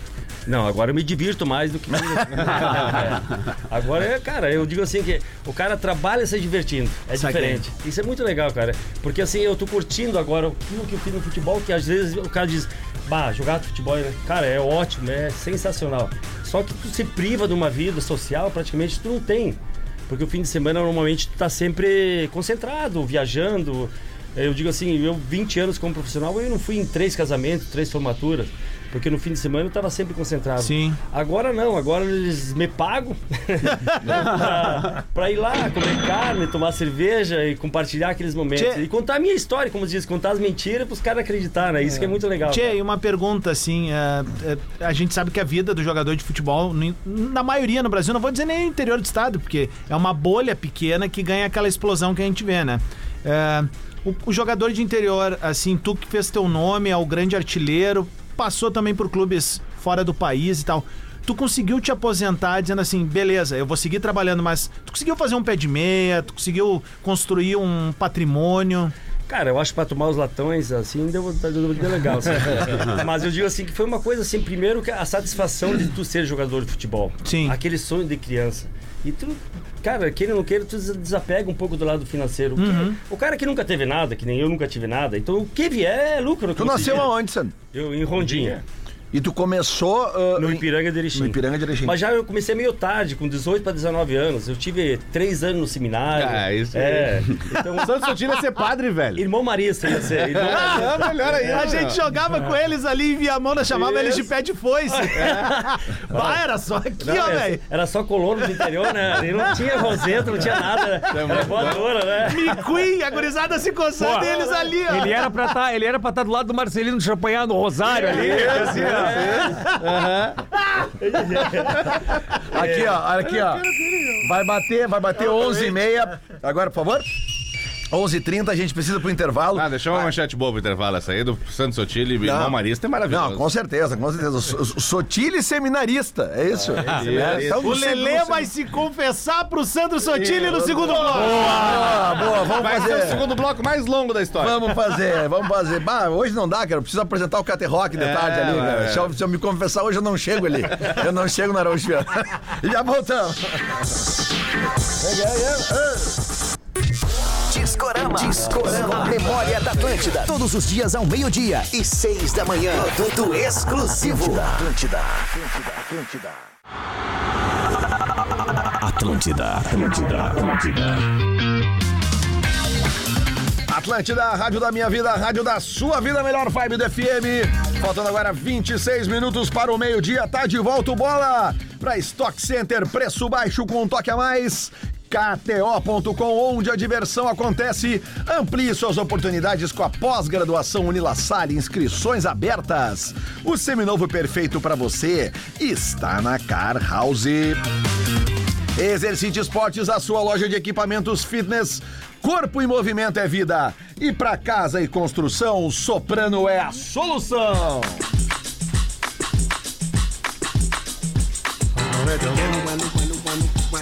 G: Não, agora eu me divirto mais do que. É. Agora é, cara, eu digo assim que o cara trabalha se divertindo. É
C: Saquei.
G: diferente. Isso é muito legal, cara. Porque assim, eu tô curtindo agora aquilo que eu fiz no futebol, que às vezes o cara diz, bah, jogar futebol, né? Cara, é ótimo, é sensacional. Só que tu se priva de uma vida social, praticamente tu não tem. Porque o fim de semana normalmente tu tá sempre concentrado, viajando. Eu digo assim, eu 20 anos como profissional, eu não fui em três casamentos, três formaturas. Porque no fim de semana eu tava sempre concentrado.
C: Sim.
G: Agora não, agora eles me pagam pra, pra ir lá comer carne, tomar cerveja e compartilhar aqueles momentos.
C: Tchê.
G: E contar a minha história, como diz, contar as mentiras pros caras acreditarem. né? Isso que é muito legal.
C: Tchê,
G: cara.
C: e uma pergunta assim: é, é, a gente sabe que a vida do jogador de futebol, na maioria no Brasil, não vou dizer nem interior do estado, porque é uma bolha pequena que ganha aquela explosão que a gente vê, né? É, o, o jogador de interior, assim, tu que fez teu nome, é o grande artilheiro, passou também por clubes fora do país e tal. Tu conseguiu te aposentar dizendo assim, beleza, eu vou seguir trabalhando, mas tu conseguiu fazer um pé de meia, tu conseguiu construir um patrimônio.
G: Cara, eu acho que pra tomar os latões, assim, deu, deu, deu legal. assim. Mas eu digo assim, que foi uma coisa assim, primeiro que a satisfação de tu ser jogador de futebol.
C: Sim.
G: Aquele sonho de criança. E tu, cara, queira ou não queira, tu des- desapega um pouco do lado financeiro. O que- O cara que nunca teve nada, que nem eu nunca tive nada, então o que vier é lucro.
B: Tu nasceu aonde, Sandro?
G: Eu, em Rondinha.
B: E tu começou. ah,
G: No Ipiranga de Erechim.
B: No Ipiranga de Erechim.
G: Mas já eu comecei meio tarde, com 18 para 19 anos. Eu tive três anos no seminário.
F: Ah, isso
G: É. Então,
F: Santos Sotila é ser padre, velho.
G: irmão Marista ia ser. Irmão Marista.
F: Ah, melhor aí.
C: A gente jogava com eles ali em Viamão, nós chamava eles de pé de foice. Vai, era só aqui,
G: Não,
C: ó,
G: era,
C: velho.
G: era só colono do interior, né? E não tinha roseta, não tinha nada. Era voadora, né?
C: McQueen, a gurizada se coçando
I: Pô,
C: e eles ali, ó.
D: Ele era pra tá, ele estar do lado do Marcelino Champanhar no Rosário ali. assim, ó.
B: Aqui, ó, aqui, ó. Vai bater, vai bater 11h30. Agora, por favor. 11h30, a gente precisa pro intervalo.
F: Ah, deixa uma manchete boa pro intervalo essa aí do Santos Sotile e irmão Marista é maravilhoso.
B: Não, com certeza, com certeza. So- Sotile seminarista, é isso? É, então,
C: O
B: no segundo-
C: Lelê vai se confessar pro Sandro Sotile no segundo bloco.
B: Boa, boa, vamos
F: Vai ser o
B: fazer.
F: segundo bloco mais longo da história.
B: Vamos fazer, vamos fazer. Bah, hoje não dá, cara. Eu preciso apresentar o Cater Rock de
F: É,
B: tarde ali, cara.
F: é.
B: Se eu, se eu me confessar hoje, eu não chego ali. Eu não chego na Araújo Viana. Já voltamos.
J: Discorama. Discorama. Memória da Atlântida. Todos os dias ao meio-dia e seis da manhã. Produto exclusivo. Atlântida. Atlântida. Atlântida. Atlântida. Atlântida.
B: Atlântida, a rádio da minha vida, a rádio da sua vida, melhor vibe do FM. Faltando agora 26 minutos para o meio-dia, tá de volta o bola para Stock Center, preço baixo com um toque a mais. KTO.com, onde a diversão acontece. Amplie suas oportunidades com a pós-graduação Unilassalle, inscrições abertas. O seminovo perfeito para você está na Car House. Exercite Esportes, a sua loja de equipamentos fitness. Corpo em movimento é vida. E para casa e construção, Soprano é a solução.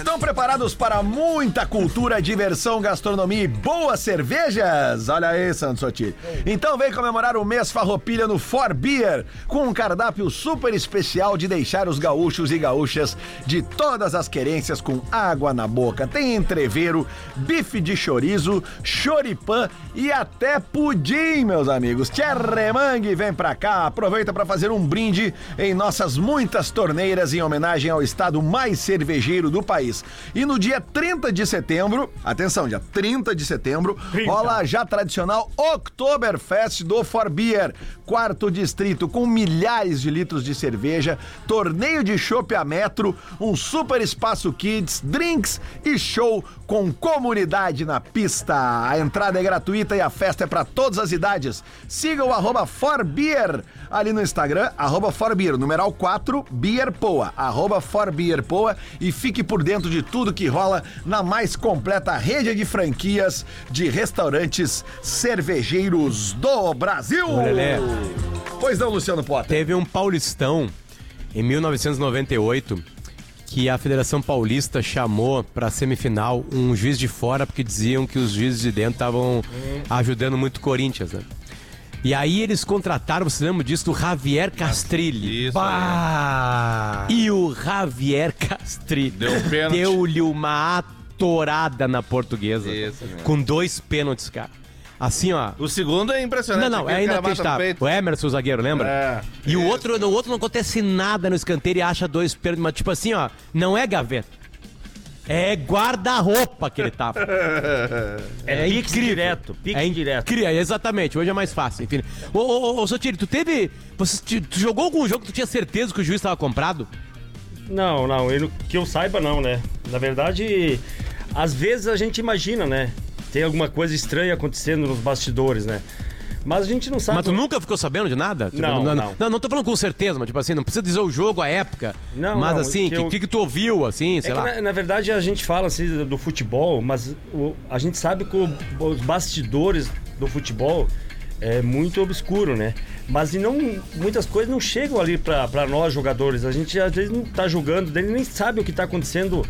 B: Estão preparados para muita cultura, diversão, gastronomia e boas cervejas? Olha aí, Santos Sotiri. Então vem comemorar o mês Farroupilha no For Beer, com um cardápio super especial de deixar os gaúchos e gaúchas de todas as querências com água na boca. Tem entreveiro, bife de chorizo, choripã e até pudim, meus amigos. Tcherremangue, vem pra cá, aproveita para fazer um brinde em nossas muitas torneiras em homenagem ao estado mais cervejeiro do país. E no dia 30 de setembro, atenção, dia 30 de setembro, rola a já tradicional Oktoberfest do For Beer, quarto distrito com milhares de litros de cerveja, torneio de chopp a metro, um super espaço kids, drinks e show com comunidade na pista. A entrada é gratuita e a festa é para todas as idades. Siga o arroba Forbeer ali no Instagram, arroba Forbeer, numeral 4, Beerpoa, arroba Forbeerpoa e fique por dentro de tudo que rola na mais completa rede de franquias de restaurantes cervejeiros do Brasil.
E: Lelê.
B: Pois não, Luciano Potter.
E: Teve um paulistão em 1998 que a Federação Paulista chamou pra semifinal um juiz de fora porque diziam que os juízes de dentro estavam ajudando muito o Corinthians, né? E aí eles contrataram, você lembra disso, do Javier Castrilli.
F: Isso.
D: Bah!
E: E o Javier Castrilli
F: Deu pênalti.
E: deu-lhe uma atorada na portuguesa.
F: Isso
E: com dois pênaltis, cara. Assim, ó.
F: O segundo é impressionante.
E: Não, não, é inacreditável. O Emerson, o zagueiro, lembra?
F: É.
E: E o outro, no outro não acontece nada no escanteio e acha dois pênaltis. Mas, tipo assim, ó, não é gaveta. É guarda-roupa que ele tava.
G: É, pix direto, pix
E: é
G: direto.
E: Cria, exatamente. Hoje é mais fácil, enfim. Ô, ô, ô, Sotiri, tu teve. Você, tu, tu jogou algum jogo que tu tinha certeza que o juiz estava comprado?
G: Não, não, eu, que eu saiba não, né? Na verdade, às vezes a gente imagina, né? Tem alguma coisa estranha acontecendo nos bastidores, né? Mas a gente não sabe.
E: Mas tu nunca ficou sabendo de nada? Tipo,
G: Não,
E: não,
G: não.
E: não. Não tô falando com certeza, mas tipo assim, não precisa dizer o jogo, a época.
G: Não,
E: Mas
G: não,
E: assim, o
G: que eu-
E: que, que tu ouviu, assim,
G: É
E: sei
G: que,
E: lá.
G: na, na verdade, a gente fala assim do futebol, mas o- a gente sabe que o- os bastidores do futebol é muito obscuro, né? Mas e não, muitas coisas não chegam ali pra nós jogadores. A gente às vezes não tá jogando, dele nem sabe o que tá acontecendo.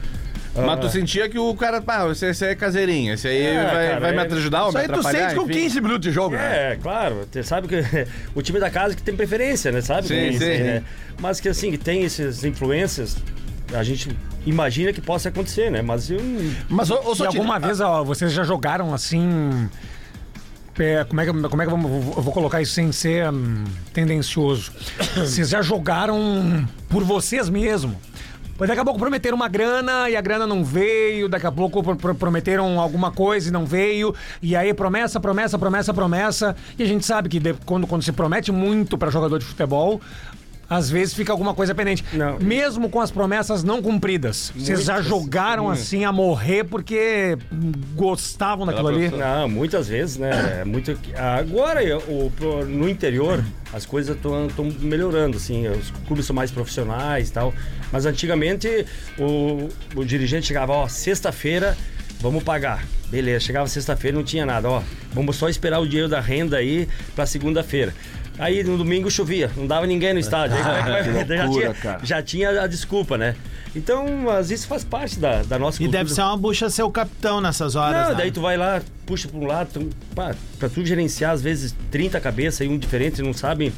F: Mas tu sentia que o cara, pá, esse, esse é caseirinho, esse aí
G: É,
F: vai,
G: cara,
F: vai me
G: é-
F: ajudar ou
B: Isso
F: me
B: aí tu sente com
F: enfim.
B: 15 minutos de jogo, né?
G: É, claro. Você sabe que o time da casa que tem preferência, né? Sabe?
F: Sim, sim.
G: né? Mas que assim, que tem essas influências, a gente imagina que possa acontecer, né? Mas eu.
B: Mas, ô, ô
D: E
B: Sotiri,
D: alguma vez ó, vocês já jogaram assim. é, como é que, como é que eu vou, eu vou colocar isso sem ser hum, tendencioso? Vocês já jogaram por vocês mesmo. Mas daqui a pouco prometeram uma grana e a grana não veio, daqui a pouco pro- pro- prometeram alguma coisa e não veio, e aí promessa, promessa, promessa, promessa, e a gente sabe que quando, quando se promete muito para jogador de futebol, às vezes fica alguma coisa pendente.
G: Não.
D: Mesmo com as promessas não cumpridas. Vocês já jogaram assim a morrer porque gostavam daquilo ali?
G: Não, muitas vezes, né? É Muito... Agora, o, no interior, as coisas estão melhorando, assim. Os clubes são mais profissionais e tal. Mas antigamente, o, o dirigente chegava, ó, sexta-feira, vamos pagar. Beleza, chegava sexta-feira não tinha nada, ó. Vamos só esperar o dinheiro da renda aí pra segunda-feira. Aí no domingo chovia, não dava ninguém no estádio. Aí, é que vai- já,
B: loucura,
G: tinha,
B: cara.
G: já tinha a desculpa, né? Então, mas isso faz parte da, da nossa
C: E
G: cultura.
C: deve ser uma bucha ser o capitão nessas horas.
G: Não,
C: né?
G: daí tu vai lá, puxa pra um lado, tu, pá, pra tu gerenciar às vezes 30 cabeças e um diferente, não sabem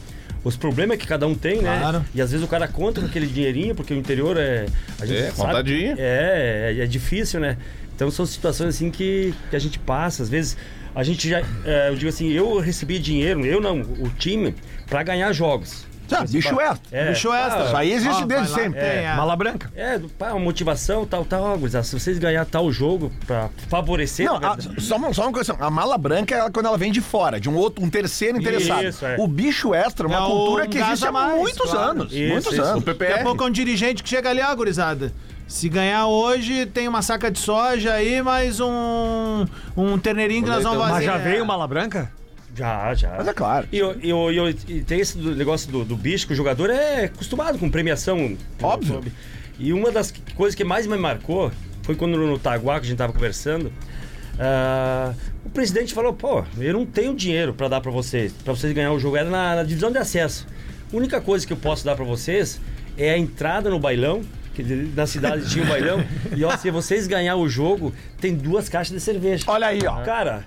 G: os problemas que cada um tem, né?
C: Claro.
G: E às vezes o cara conta com aquele dinheirinho, porque o interior é. A gente
F: É,
G: sabe,
F: contadinho.
G: É, é, é difícil, né? Então são situações assim que, que a gente passa, às vezes. A gente já. é, eu digo assim, eu recebi dinheiro, eu não, o time, pra ganhar jogos.
B: Tá, bicho extra.
G: É,
C: Bicho extra.
B: Isso aí existe
C: Ó,
B: desde sempre.
C: tem, é.
D: Mala branca.
G: É, pá, uma motivação, tal, tal. se vocês ganhar tal jogo pra favorecer.
B: Não, a, só, uma, só uma coisa. A mala branca é quando ela vem de fora, de um outro, um terceiro interessado.
G: Isso, é.
B: O bicho extra é uma
C: É
B: cultura que existe há
C: mais,
B: muitos
C: claro.
B: anos.
G: Isso,
B: muitos
G: isso.
B: anos.
F: O
C: Daqui a
F: PPR.
C: pouco é um dirigente que chega ali, ó, gurizada. Se ganhar hoje, tem uma saca de soja aí, mais um, um terneirinho que nós vamos fazer.
D: Mas já veio mala branca?
G: Já, já.
B: Mas é claro.
G: E, eu- eu- eu- e tem esse negócio do, do bicho, que o jogador é acostumado com premiação.
B: Óbvio.
G: sabe? E uma das coisas que mais me marcou foi quando no Taguá, que a gente tava conversando, ah, o presidente falou, pô, eu não tenho dinheiro pra dar pra vocês, pra vocês ganhar o jogo, era na, na divisão de acesso. A única coisa que eu posso dar pra vocês é a entrada no bailão, que na cidade tinha um bailão, e ó, se vocês ganhar o jogo, tem duas caixas de cerveja.
B: Olha aí, ó.
G: Cara,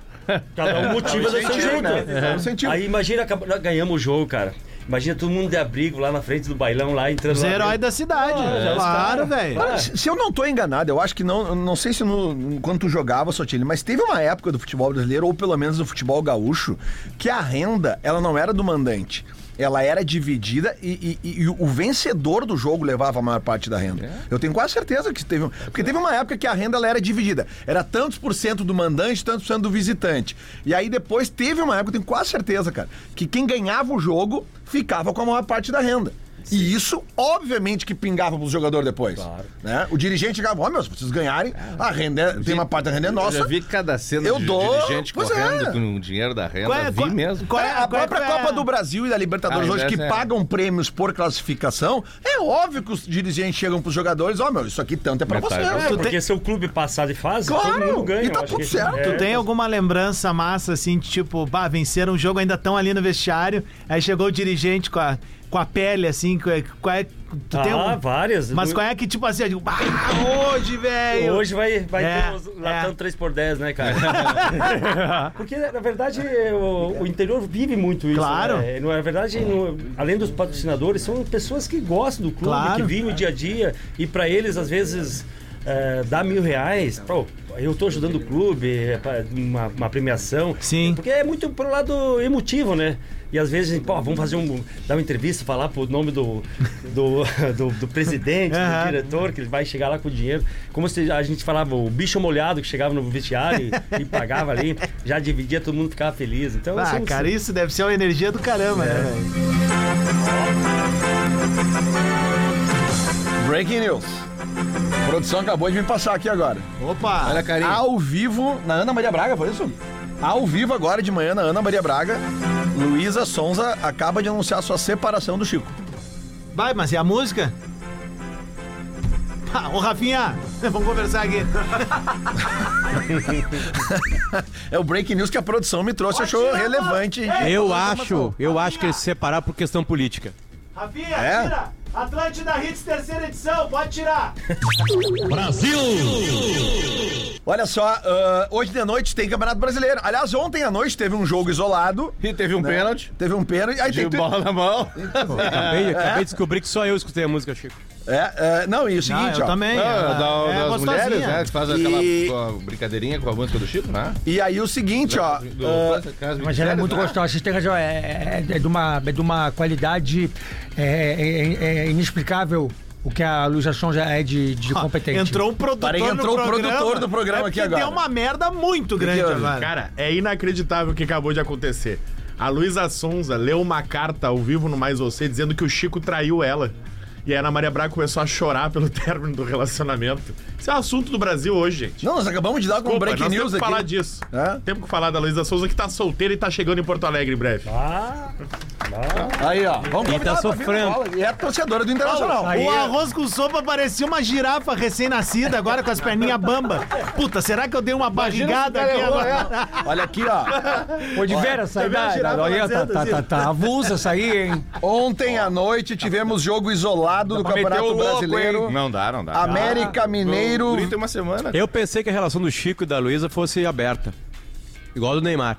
G: cada um motiva do seu
B: incentivo,
G: jeito.
B: né? É um incentivo.
G: Aí imagina, ganhamos o jogo, cara. Imagina todo mundo de abrigo lá na frente do bailão, lá entrando
C: Os heróis da cidade.
G: Ah, já os
C: claro, velho.
B: Se se eu não tô enganado, eu acho que não, não sei se no, quando tu jogava, Sotile, mas teve uma época do futebol brasileiro, ou pelo menos do futebol gaúcho, que a renda, ela não era do mandante. Ela era dividida e, e- e o vencedor do jogo levava a maior parte da renda. Eu tenho quase certeza que teve. Porque teve uma época que a renda ela era dividida. Era tantos por cento do mandante, tantos por cento do visitante. E aí depois teve uma época, eu tenho quase certeza, cara, que quem ganhava o jogo ficava com a maior parte da renda. E isso, obviamente, que pingava pros jogadores depois. Né? O dirigente chegava, ó, meu, se vocês ganharem, a renda é- tem uma parte da renda é
F: Eu
B: nossa.
F: já vi cada cena
B: Eu
F: de
B: dou-
F: dirigente
B: pois
F: correndo
B: é.
F: com o dinheiro da renda.
C: Qual é-
F: vi
C: qual-
F: mesmo.
C: qual
B: É, a
C: qual
B: própria
C: qual é-
B: Copa do Brasil e da Libertadores
F: Ah,
B: hoje, que
F: é.
B: pagam prêmios por classificação, é óbvio que os dirigentes chegam pros jogadores, ó, meu, isso aqui tanto é pra
F: Metade.
B: você.
G: É, porque se o clube passar de fase, todo
B: Claro,
G: mundo ganha.
B: e tá
G: eu
B: tudo
G: que-
B: certo.
G: é,
C: Tu tem alguma lembrança massa, assim, de tipo, bah, venceram o jogo, ainda estão ali no vestiário, aí chegou o dirigente com a, com a pele, assim, qual é... Qual é tu tem
G: Ah,
C: algum-
G: várias.
C: Mas qual é que, tipo assim, eu digo, bah, hoje, velho...
G: Hoje vai, vai
C: É,
G: ter os latão
C: é.
G: 3x10, né, cara? Porque, na verdade, o, o interior vive muito isso.
C: Claro.
G: Né? Na verdade, no- além dos patrocinadores, são pessoas que gostam do clube,
C: Claro.
G: que vivem o dia a dia. E pra eles, às vezes, é, dá mil reais. Pô, eu tô ajudando o clube, é uma, uma premiação.
C: Sim.
G: Porque é muito pro lado emotivo, né? E às vezes, pô, vamos fazer um. dar uma entrevista, falar pro nome do, do, do, do presidente,
C: Aham.
G: do diretor, que ele vai chegar lá com o dinheiro. Como se a gente falava, o bicho molhado que chegava no vestiário e, e pagava ali, já dividia, todo mundo ficava feliz. Então,
C: Ah,
G: são-
C: cara, isso deve ser uma energia do caramba, né, velho?
B: Breaking news. A produção acabou de me passar aqui agora.
C: Opa!
F: Olha, carinho.
B: Ao vivo, na Ana Maria Braga, foi isso? Ao vivo agora de manhã na Ana Maria Braga, Luísa Sonza acaba de anunciar sua separação do Chico.
C: Vai, mas e a música? Ah, ô Rafinha, vamos conversar aqui.
B: É o breaking news que a produção me trouxe, achou
C: tirar,
B: relevante.
E: Eu acho, eu acho que eles se separaram por questão política.
C: Rafinha,
B: É?
C: tira! Atlântida Hits, terceira edição, pode tirar!
B: Olha só, ah, hoje de noite tem Campeonato Brasileiro. Aliás, ontem à noite teve um jogo isolado.
F: E teve um pênalti.
B: Teve um pênalti. Aí
F: De
B: tem,
F: bola na mão.
E: Acabei, acabei de descobrir que só eu escutei a música, Chico.
B: É, é, não, e o seguinte,
C: eu
B: ó.
C: também.
F: Ah,
C: é,
F: da,
C: é
F: das
C: gostosinha.
F: mulheres, né? Que faz aquela
B: E-
F: com a brincadeirinha com a música do Chico, né?
B: E aí o seguinte, ó.
F: Do-
B: ah,
D: Mas ela é muito
F: né?
D: gostosa, vocês têm razão, é, é- é de, uma, é de uma qualidade é, é- é inexplicável o que a Luísa Sonja é de, de competente.
C: Entrou um produtor
B: Parei que entrou
C: no
B: o
C: programa.
B: produtor do programa
C: é
B: aqui
C: porque
B: agora.
C: deu uma merda muito grande
B: houve?
C: agora.
I: Cara, é inacreditável o que acabou de acontecer. A Luísa Sonza leu uma carta ao vivo no Mais Você dizendo que o Chico traiu ela. E a Ana Maria Braga começou a chorar pelo término do relacionamento. Isso é um assunto do Brasil hoje, gente.
B: Não, nós acabamos de dar com
I: Desculpa,
B: breaking
I: nós
B: news
I: temos que
B: aqui.
I: falar disso.
B: É?
I: Temos que falar da Luísa Souza que tá solteira e tá chegando em Porto Alegre em breve.
G: Ah,
B: Aí, ó. Vamos
E: E
B: convidar
E: tá
B: ela pra vir
E: sofrendo.
B: E é torcedora do Internacional.
D: Aí
C: o
D: é-
C: arroz com sopa parecia uma girafa recém-nascida, agora com as perninhas bamba. Puta, será que eu dei uma barrigada aqui agora?
B: Olha aqui, ó.
D: Pô, de veras, essa
C: a
D: idade.
C: girafa
D: Olha, tá,
C: fazendo
D: tá,
C: assim?
D: tá, tá avulsa essa aí, hein?
B: Ontem à noite tivemos jogo isolado do Campeonato
D: louco,
B: Brasileiro.
F: Não dá, não dá.
B: América Mineiro.
F: Guri tem uma semana.
E: Eu pensei que a relação do Chico e da Luísa fosse aberta. Igual a do Neymar.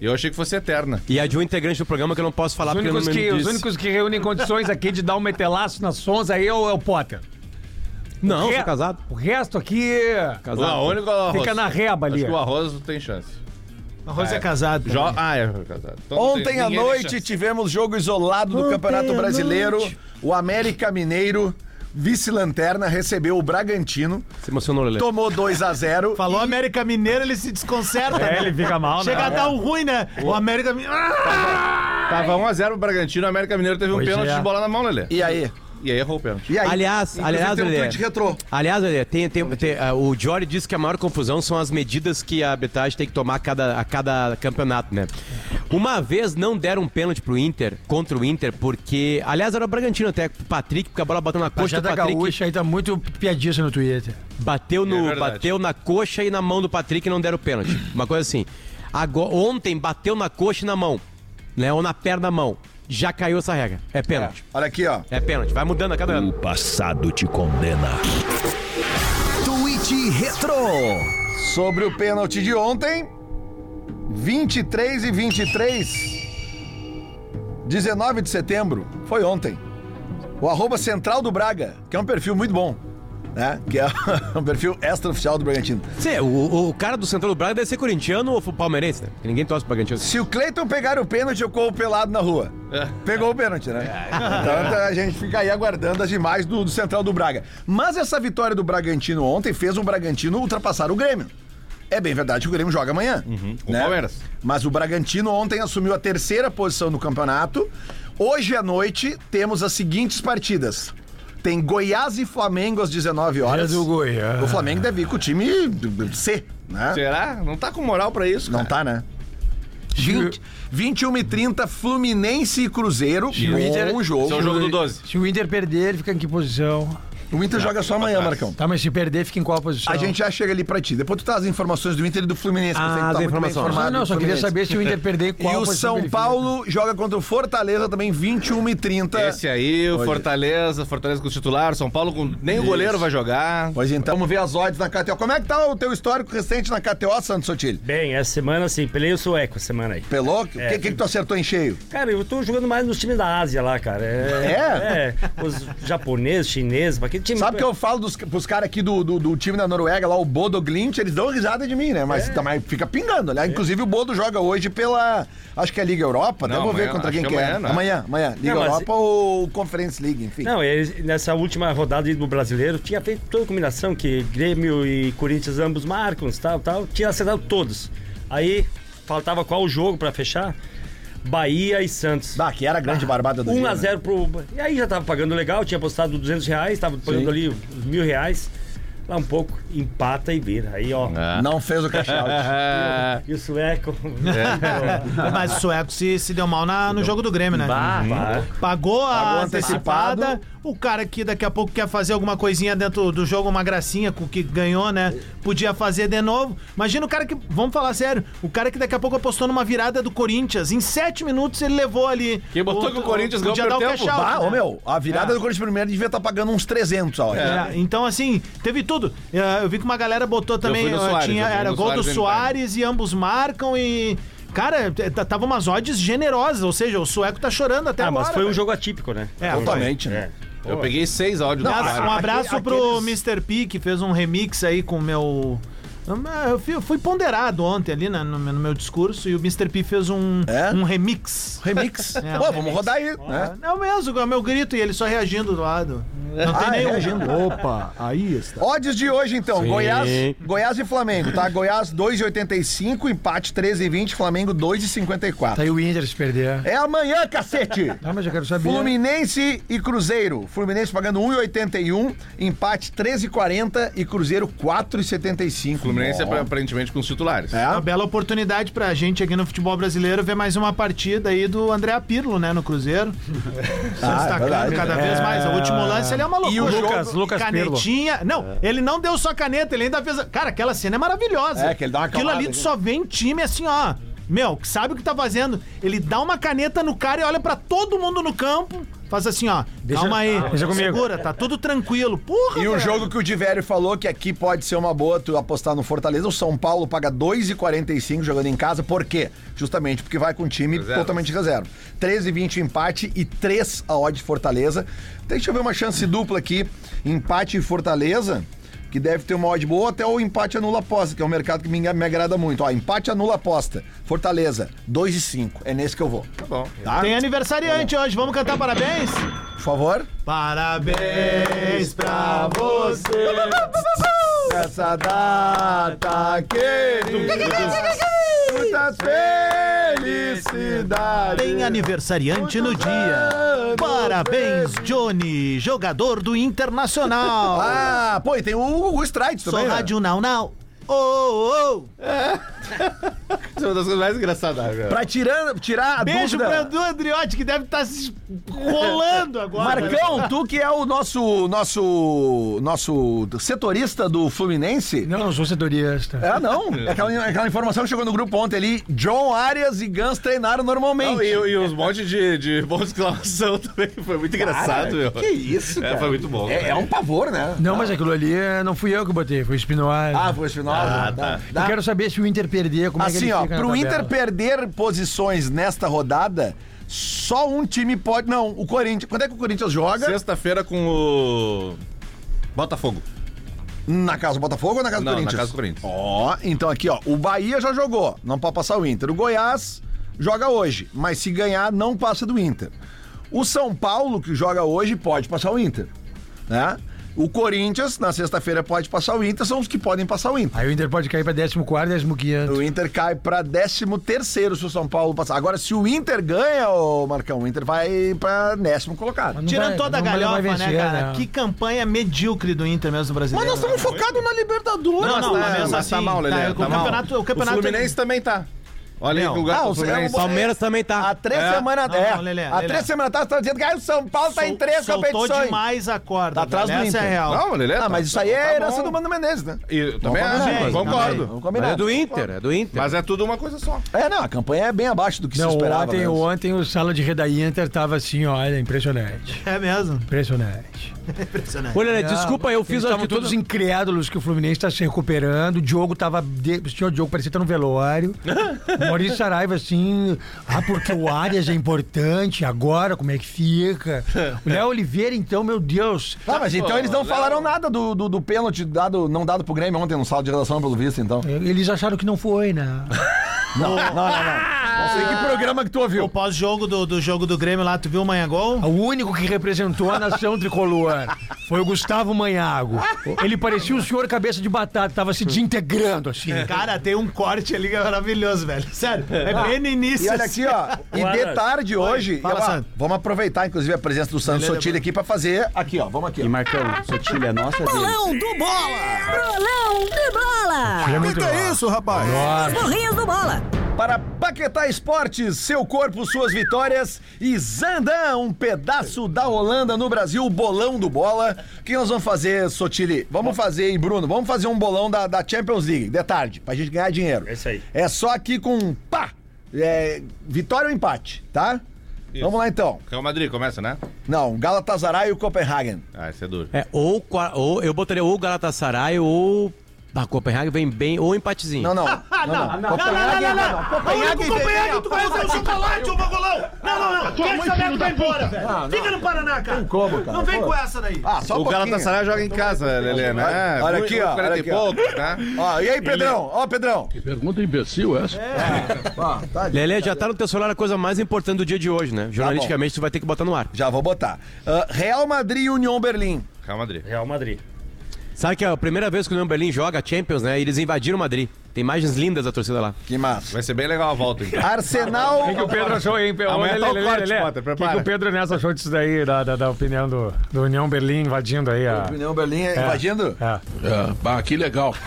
F: E eu achei que fosse eterna.
E: E a de um integrante do programa que eu não posso falar
D: Os
E: porque
D: únicos,
E: eu não
D: que,
E: me
D: os
E: disse.
D: únicos que reúnem condições aqui de dar um metelaço nas sons aí é o, é o Potter.
E: Não,
D: O
E: sou
D: re-
E: casado.
D: O resto aqui
E: Casado.
F: Ah, o único é o arroz.
D: fica na reba ali.
F: Acho que o arroz não tem chance.
C: O arroz é, casado.
F: Jo... Ah, é casado. Então
B: Ontem à noite tivemos jogo isolado do Campeonato Brasileiro. O América Mineiro, vice-lanterna, recebeu o Bragantino.
E: Se emocionou, Lelê.
B: Tomou 2 a 0
C: Falou América Mineiro, ele se desconcerta.
D: É,
C: né?
D: ele fica mal, né?
C: Chega a dar um ruim, né? O América Mineiro.
F: Tava 1x0 o Bragantino, o América Mineiro teve um
D: Pois
F: pênalti
D: é.
F: de bola na mão, Lelê.
B: E aí?
F: E aí errou o pênalti.
B: E aí,
E: Aliás, aliás,
B: um
E: Lelê.
B: tweet retrô.
E: Aliás, Lelê, tem, tem, tem, ah, o Jory disse que a maior confusão são as medidas que a arbitragem tem que tomar a cada, a cada campeonato, né? Uma vez não deram um pênalti pro Inter, contra o Inter, porque. Aliás, era o Bragantino até, pro Patrick, porque a bola bateu na coxa do
D: da
E: Patrick.
D: Gaúcha aí tá muito piadista no Twitter.
E: Bateu, no,
F: É
E: bateu na coxa e na mão do Patrick e não deram pênalti. Uma coisa assim. Agora, ontem bateu na coxa e na mão. Né? Ou na perna da mão. Já caiu essa regra. É pênalti.
B: Olha aqui, ó.
E: É, pênalti. Vai mudando a cada ano.
A: O passado te condena.
J: Tweet Retro.
B: Sobre o pênalti de ontem, 23 e 23, 19 de setembro, foi ontem. O arroba central do Braga, que é um perfil muito bom, né? Que é um perfil extra-oficial do Bragantino.
E: Cê, o, o cara do Central do Braga deve ser corintiano ou palmeirense, né? Que ninguém torce pro Bragantino.
B: Se o Cleiton pegar o pênalti, eu corro pelado na rua. Pegou o pênalti, né? Então a gente fica aí aguardando as imagens do, do central do Braga. Mas essa vitória do Bragantino ontem fez o Bragantino ultrapassar o Grêmio. É bem verdade que o Grêmio joga amanhã.
F: O
B: né?
F: Palmeiras.
B: Mas o Bragantino ontem assumiu a terceira posição no campeonato. Hoje à noite temos as seguintes partidas. Tem Goiás e Flamengo às 19 horas.
D: Goiás.
B: O Flamengo deve ir com o time C, né?
F: Será? Não tá com moral pra isso,
B: Não
F: cara.
B: tá, né? 20, 21 e 30, Fluminense e Cruzeiro.
D: O Inter-
B: Bom jogo.
F: Esse é o jogo do 12.
D: Se o Inter perder, ele fica em que posição?
B: O Inter joga só amanhã, Marcão.
D: Tá, mas se perder, fica em qual posição?
B: A gente já chega ali pra ti. Depois tu traz as informações do Inter e do Fluminense. que que
E: Ah,
B: tá
E: as
B: muito bem
E: informações.
D: Não, não, só queria saber se o Inter perder, qual
B: E o
D: posição
B: São. Paulo joga contra o Fortaleza também, 21 e 30.
F: Esse aí, o
B: Hoje.
F: Fortaleza, Fortaleza com o titular, São Paulo com. Nem o goleiro vai jogar.
B: Pois então, vamos ver as odds na KTO. Como é que tá o teu histórico recente na KTO, Santos Sotilho?
G: Bem, essa semana, assim, pelei o sueco essa semana aí.
B: Pelou? O que, que, que tu acertou em cheio?
G: Cara, eu tô jogando mais nos times da Ásia lá, cara. É? É. Os japoneses, chineses, aquele time.
B: Sabe que eu falo dos, pros caras aqui do, do, do time da Noruega, lá, o Bodo Glint, eles dão risada de mim, né? Mas também fica pingando, né? Inclusive o Bodo joga hoje pela. Acho que é Liga Europa,
F: Não,
B: vou ver contra quem
F: que
B: que é.
F: amanhã, né?
B: Amanhã, amanhã. Liga
G: Não, mas-
B: Europa ou Conference League, enfim.
G: Não, eles, nessa última rodada do brasileiro, tinha feito toda a combinação que Grêmio e Corinthians ambos marcam, tal, tal. Tinha acertado todos. Aí faltava qual jogo pra fechar? Bahia e Santos.
B: Ah, que era a grande barbada do dia,
G: 1 a 0 pro. E aí já tava pagando legal, tinha apostado 200 reais, tava pagando
B: Sim.
G: ali mil reais. Lá um pouco, empata e vira. Aí, ó.
B: né? Não fez o cash out.
G: E o sueco.
C: Mas o sueco se, se deu mal na- no jogo do Grêmio, né?
G: Bah, bah.
C: Pagou a
B: Pagou
C: antecipada.
B: antecipado.
C: O cara que daqui a pouco quer fazer alguma coisinha dentro do jogo, uma gracinha com o que ganhou, né? Podia fazer de novo. Imagina o cara que. Vamos falar sério. O cara que daqui a pouco apostou numa virada do Corinthians. Em sete minutos ele levou ali.
F: Quem botou que o Corinthians ganhou
C: podia dar o cash
F: tempo?
C: out,
B: Ah,
C: né?
B: ô meu, a virada do Corinthians primeiro devia estar pagando uns 300 a hora.
C: É, então, assim, teve tudo. É, Eu vi que uma galera botou também.
F: fui no Soares,
C: tinha,
F: eu fui
C: era gol do
F: Soares
C: Soares e ambos marcam e. Cara, tava umas odds generosas, ou seja, o sueco tá chorando até
G: Ah,
C: agora.
G: mas foi um jogo atípico, né?
C: É,
B: Totalmente, né?
G: É.
F: Eu peguei seis áudios do
C: Aliás,
F: cara.
C: um abraço
B: Aquele-
C: pro
B: aqueles-
C: Mr. P, que fez um remix aí com o meu. Eu fui, fui ponderado ontem ali né, no, meu- no meu discurso e o Mr. P fez um,
B: É?
C: um remix.
B: Remix.
C: É,
B: Pô,
C: um
B: vamos
C: remix.
B: rodar aí, né?
C: É o mesmo, é o meu grito e ele só reagindo do lado. Não tem
B: Ah,
C: nenhum.
B: reagindo.
D: Opa, aí está.
B: Odds de hoje, então. Goiás, Goiás e Flamengo, tá? Goiás 2,85, empate 13,20, Flamengo 2,54.
D: Tá aí o Inter se perder.
B: É amanhã, cacete!
D: Não, mas eu quero saber.
B: Fluminense e Cruzeiro. Fluminense pagando 1,81, empate 13,40 e Cruzeiro 4,75.
F: Fluminense é aparentemente com os titulares.
B: É?
C: Uma bela oportunidade pra gente aqui no futebol brasileiro ver mais uma partida aí do André Pirlo, né, no Cruzeiro. Se
B: Ah, é
C: destacando
B: verdade.
C: cada vez mais. O último lance ele é uma loucura.
B: E o
D: Lucas-
C: jogo-
D: Lucas
C: canetinha. Não, ele não deu só caneta, ele ainda fez. Cara, aquela cena é maravilhosa.
B: É, que ele dá uma
C: Aquilo ali só vem time assim, ó. Meu, que sabe o que tá fazendo. Ele dá uma caneta no cara e olha pra todo mundo no campo. Faz assim, ó. calma aí.
D: deixa comigo.
C: Segura, tá tudo tranquilo. Porra,
B: E o
C: velho.
B: jogo que o Divério falou que aqui pode ser uma boa tu apostar no Fortaleza, o São Paulo paga 2,45 jogando em casa, por quê? Justamente porque vai com um time
F: Reservas.
B: totalmente reserva. 13,20 o empate e 3 a odd de Fortaleza. Deixa eu ver uma chance dupla aqui, empate e Fortaleza, que deve ter uma odd boa, até o empate anula aposta, que é um mercado que me, me agrada muito. Ó, empate anula aposta, Fortaleza, 2,5, é nesse que eu vou.
F: Tá bom.
B: Tá?
C: Tem aniversariante hoje, vamos cantar parabéns?
B: Por favor.
C: Parabéns pra você.
B: Essa data querida. muitas felicidades.
C: Tem aniversariante no dia. Parabéns, Johnny, jogador do Internacional.
B: Ah, pô, e tem o Hugo Strike
C: Sou
B: também. né?
C: Rádio Now Now. Ô, ô, ô.
F: Isso é uma das coisas mais engraçadas, cara.
B: Pra tirar, tirar a
C: Beijo
B: dúvida.
C: pro Edu Andriotti, que deve estar se rolando agora.
B: Marcão, tu que é o nosso nosso nosso setorista do Fluminense.
D: Não, não sou setorista.
B: É, não. É aquela, aquela informação que chegou no grupo ontem ali. John Arias e Gans treinaram normalmente.
F: Não, e, e uns montes de, de boas exclamação também. Foi muito engraçado, meu.
B: Que isso,
F: É,
B: cara.
F: foi muito bom.
B: É, é um pavor, né?
D: Não, mas aquilo ali eh, não fui eu que botei, foi o Espinosa.
B: Ah, foi Espinosa.
F: Ah,
B: Dá-
F: tá.
B: dá-
D: Eu quero saber se o Inter perder, como é que
B: Assim,
D: ele
B: ó,
D: fica na
B: pro
D: tabela.
B: Inter perder posições nesta rodada, só um time pode. Não, o Corinthians. Quando é que o Corinthians joga?
F: Sexta-feira com o. Botafogo.
B: Na casa do Botafogo ou na casa do
F: Não, na
B: Corinthians?
F: casa do Corinthians.
B: Ó, então aqui, ó. O Bahia já jogou, não pode passar o Inter. O Goiás joga hoje, mas se ganhar, não passa do Inter. O São Paulo, que joga hoje, pode passar o Inter. Né? O Corinthians, na sexta-feira, pode passar o Inter, são os que podem passar o Inter.
D: Aí o Inter pode cair pra 14, 15.
B: O Inter cai pra 13 terceiro se o São Paulo passar. Agora, se o Inter ganha, ô Marcão, o Inter vai pra décimo colocado.
D: Não
C: Tirando
D: vai-
C: toda a
D: não
C: galhofa,
D: vai vencer,
C: né, cara?
D: né?
C: Que campanha medíocre do Inter mesmo brasileiro.
B: Mas nós estamos focados na Libertadores.
C: Não, não,
B: né?
C: mas mesmo
F: mas
C: assim,
F: tá mal, Lelê.
C: tá, o
F: tá mal.
C: campeonato- o campeonato-
F: O Fluminense também tá. Olha aí que o gato
B: Ah, é,
E: Palmeiras também tá.
B: Há três
F: É.
B: semanas. É,
C: Lelê,
B: há
C: Lelê.
B: três semanas atrás, você tá dizendo que ah, o São Paulo tá em três
C: Soltou
B: competições.
C: demais a corda.
B: Tá atrás do
C: Essa é
B: Inter.
C: real.
F: Não, Lelê.
B: Ah,
F: tá-
B: mas isso aí
F: tá
B: é herança do Mano Menezes, né?
F: E, também
B: Vamos
F: acho,
B: combinar,
F: mas
B: vamos
F: concordo.
E: É do Inter, é do Inter.
F: Mas é tudo uma coisa só.
B: É, não, a campanha é bem abaixo do que
D: Não,
B: se esperava.
D: ontem,
B: mesmo.
D: ontem o sala de reda Inter tava assim, olha, impressionante.
C: É mesmo.
D: Impressionante.
C: Impressionante.
E: Ô, Lelê, desculpa, eu fiz
D: estavam todos incrédulos que o Fluminense está se recuperando. O Diogo tava. De... O senhor Diogo parecia estar no velório. Maurício Saraiva, assim. Ah, porque o Arias é importante agora, como é que fica? O Léo Oliveira, então, meu Deus.
B: Ah, mas então eles não falaram nada do, do, do pênalti dado, não dado pro Grêmio ontem no saldo de redação, pelo visto, então.
D: Eles acharam que não foi, né?
B: Não, não, não, não. Não sei que programa que tu
C: O
B: ouviu.
C: pós-jogo do, do jogo do Grêmio lá, tu viu o Manha Gol?
D: O único que representou a nação tricolor foi o Gustavo Manhago. Ele parecia o senhor cabeça de batata, tava se desintegrando, assim.
C: Cara, tem um corte ali que é maravilhoso, velho. Sério, é bem no início.
B: E olha
C: assim.
B: aqui, ó. E de tarde hoje,
C: Fala,
B: eu-
C: Sandro.
B: vamos aproveitar, inclusive, a presença do Sandro
C: Beleza,
B: Sotile aqui pra fazer. Aqui, ó. Vamos aqui.
H: E
B: ó.
H: Marcão, Sotilha é nossa.
K: Bolão do Bola! Bolão do Bola!
D: É muito bom.
A: isso, rapaz?
D: Nossa.
K: Morrinhos do Bola!
B: Para Paquetá Esportes, seu corpo, suas vitórias. E Zandan, um pedaço da Holanda no Brasil, o bolão do bola. O que nós vamos fazer, Sotile? Vamos fazer, e Bruno, vamos fazer um bolão da, da Champions League, de tarde, pra gente ganhar dinheiro.
G: É isso aí.
B: É só aqui com pá! É, vitória ou empate, tá?
F: Isso.
B: Vamos lá então.
F: Real Madrid, começa, né?
B: Não, Galatasaray e o Copenhagen.
F: Ah, isso é duro.
E: É, ou, ou eu botaria ou Galatasaray ou... A Copenhague vem bem, ou empatezinho.
B: Não, não. Não, não. Copenhagen, não, não. Copenhagen,
C: Copenhagen, tu conheceu o chocolate, ô bagolão! Não, não, não. Quer essa merda vai embora, velho. Fica no Paraná, cara.
B: como, cara?
C: Não vem com essa daí.
B: Ah, só um
F: o. Galatasaray joga em casa, Lelê, né?
B: Olha aqui, ó,
F: 40
B: olha
F: e
B: aqui, ó.
F: né?
B: Ó, e aí, Pedrão? Ó, Pedrão.
A: Pergunta imbecil essa.
B: Ó, tá,
E: Lelê, já tá no teu celular a coisa mais importante do dia de hoje, né? Jornalisticamente, tu vai ter que botar no ar.
B: Já vou botar. Ah, Real Madrid e União Berlim.
F: Real Madrid.
G: Real Madrid.
E: Sabe que é a primeira vez que o União Berlim joga Champions, né? E eles invadiram Madrid. Tem imagens lindas da torcida lá.
B: Que massa.
F: Vai ser bem legal a volta, então.
B: Arsenal.
D: O que, que o Pedro achou, hein? Ô,
F: Amanhã tá o corte. Potter,
D: O que,
F: prepara.
D: que o Pedro Nessa achou disso daí, da, da, da opinião do, do União Berlim invadindo aí a.
B: União Berlim invadindo?
D: É.
A: É, bah, que legal.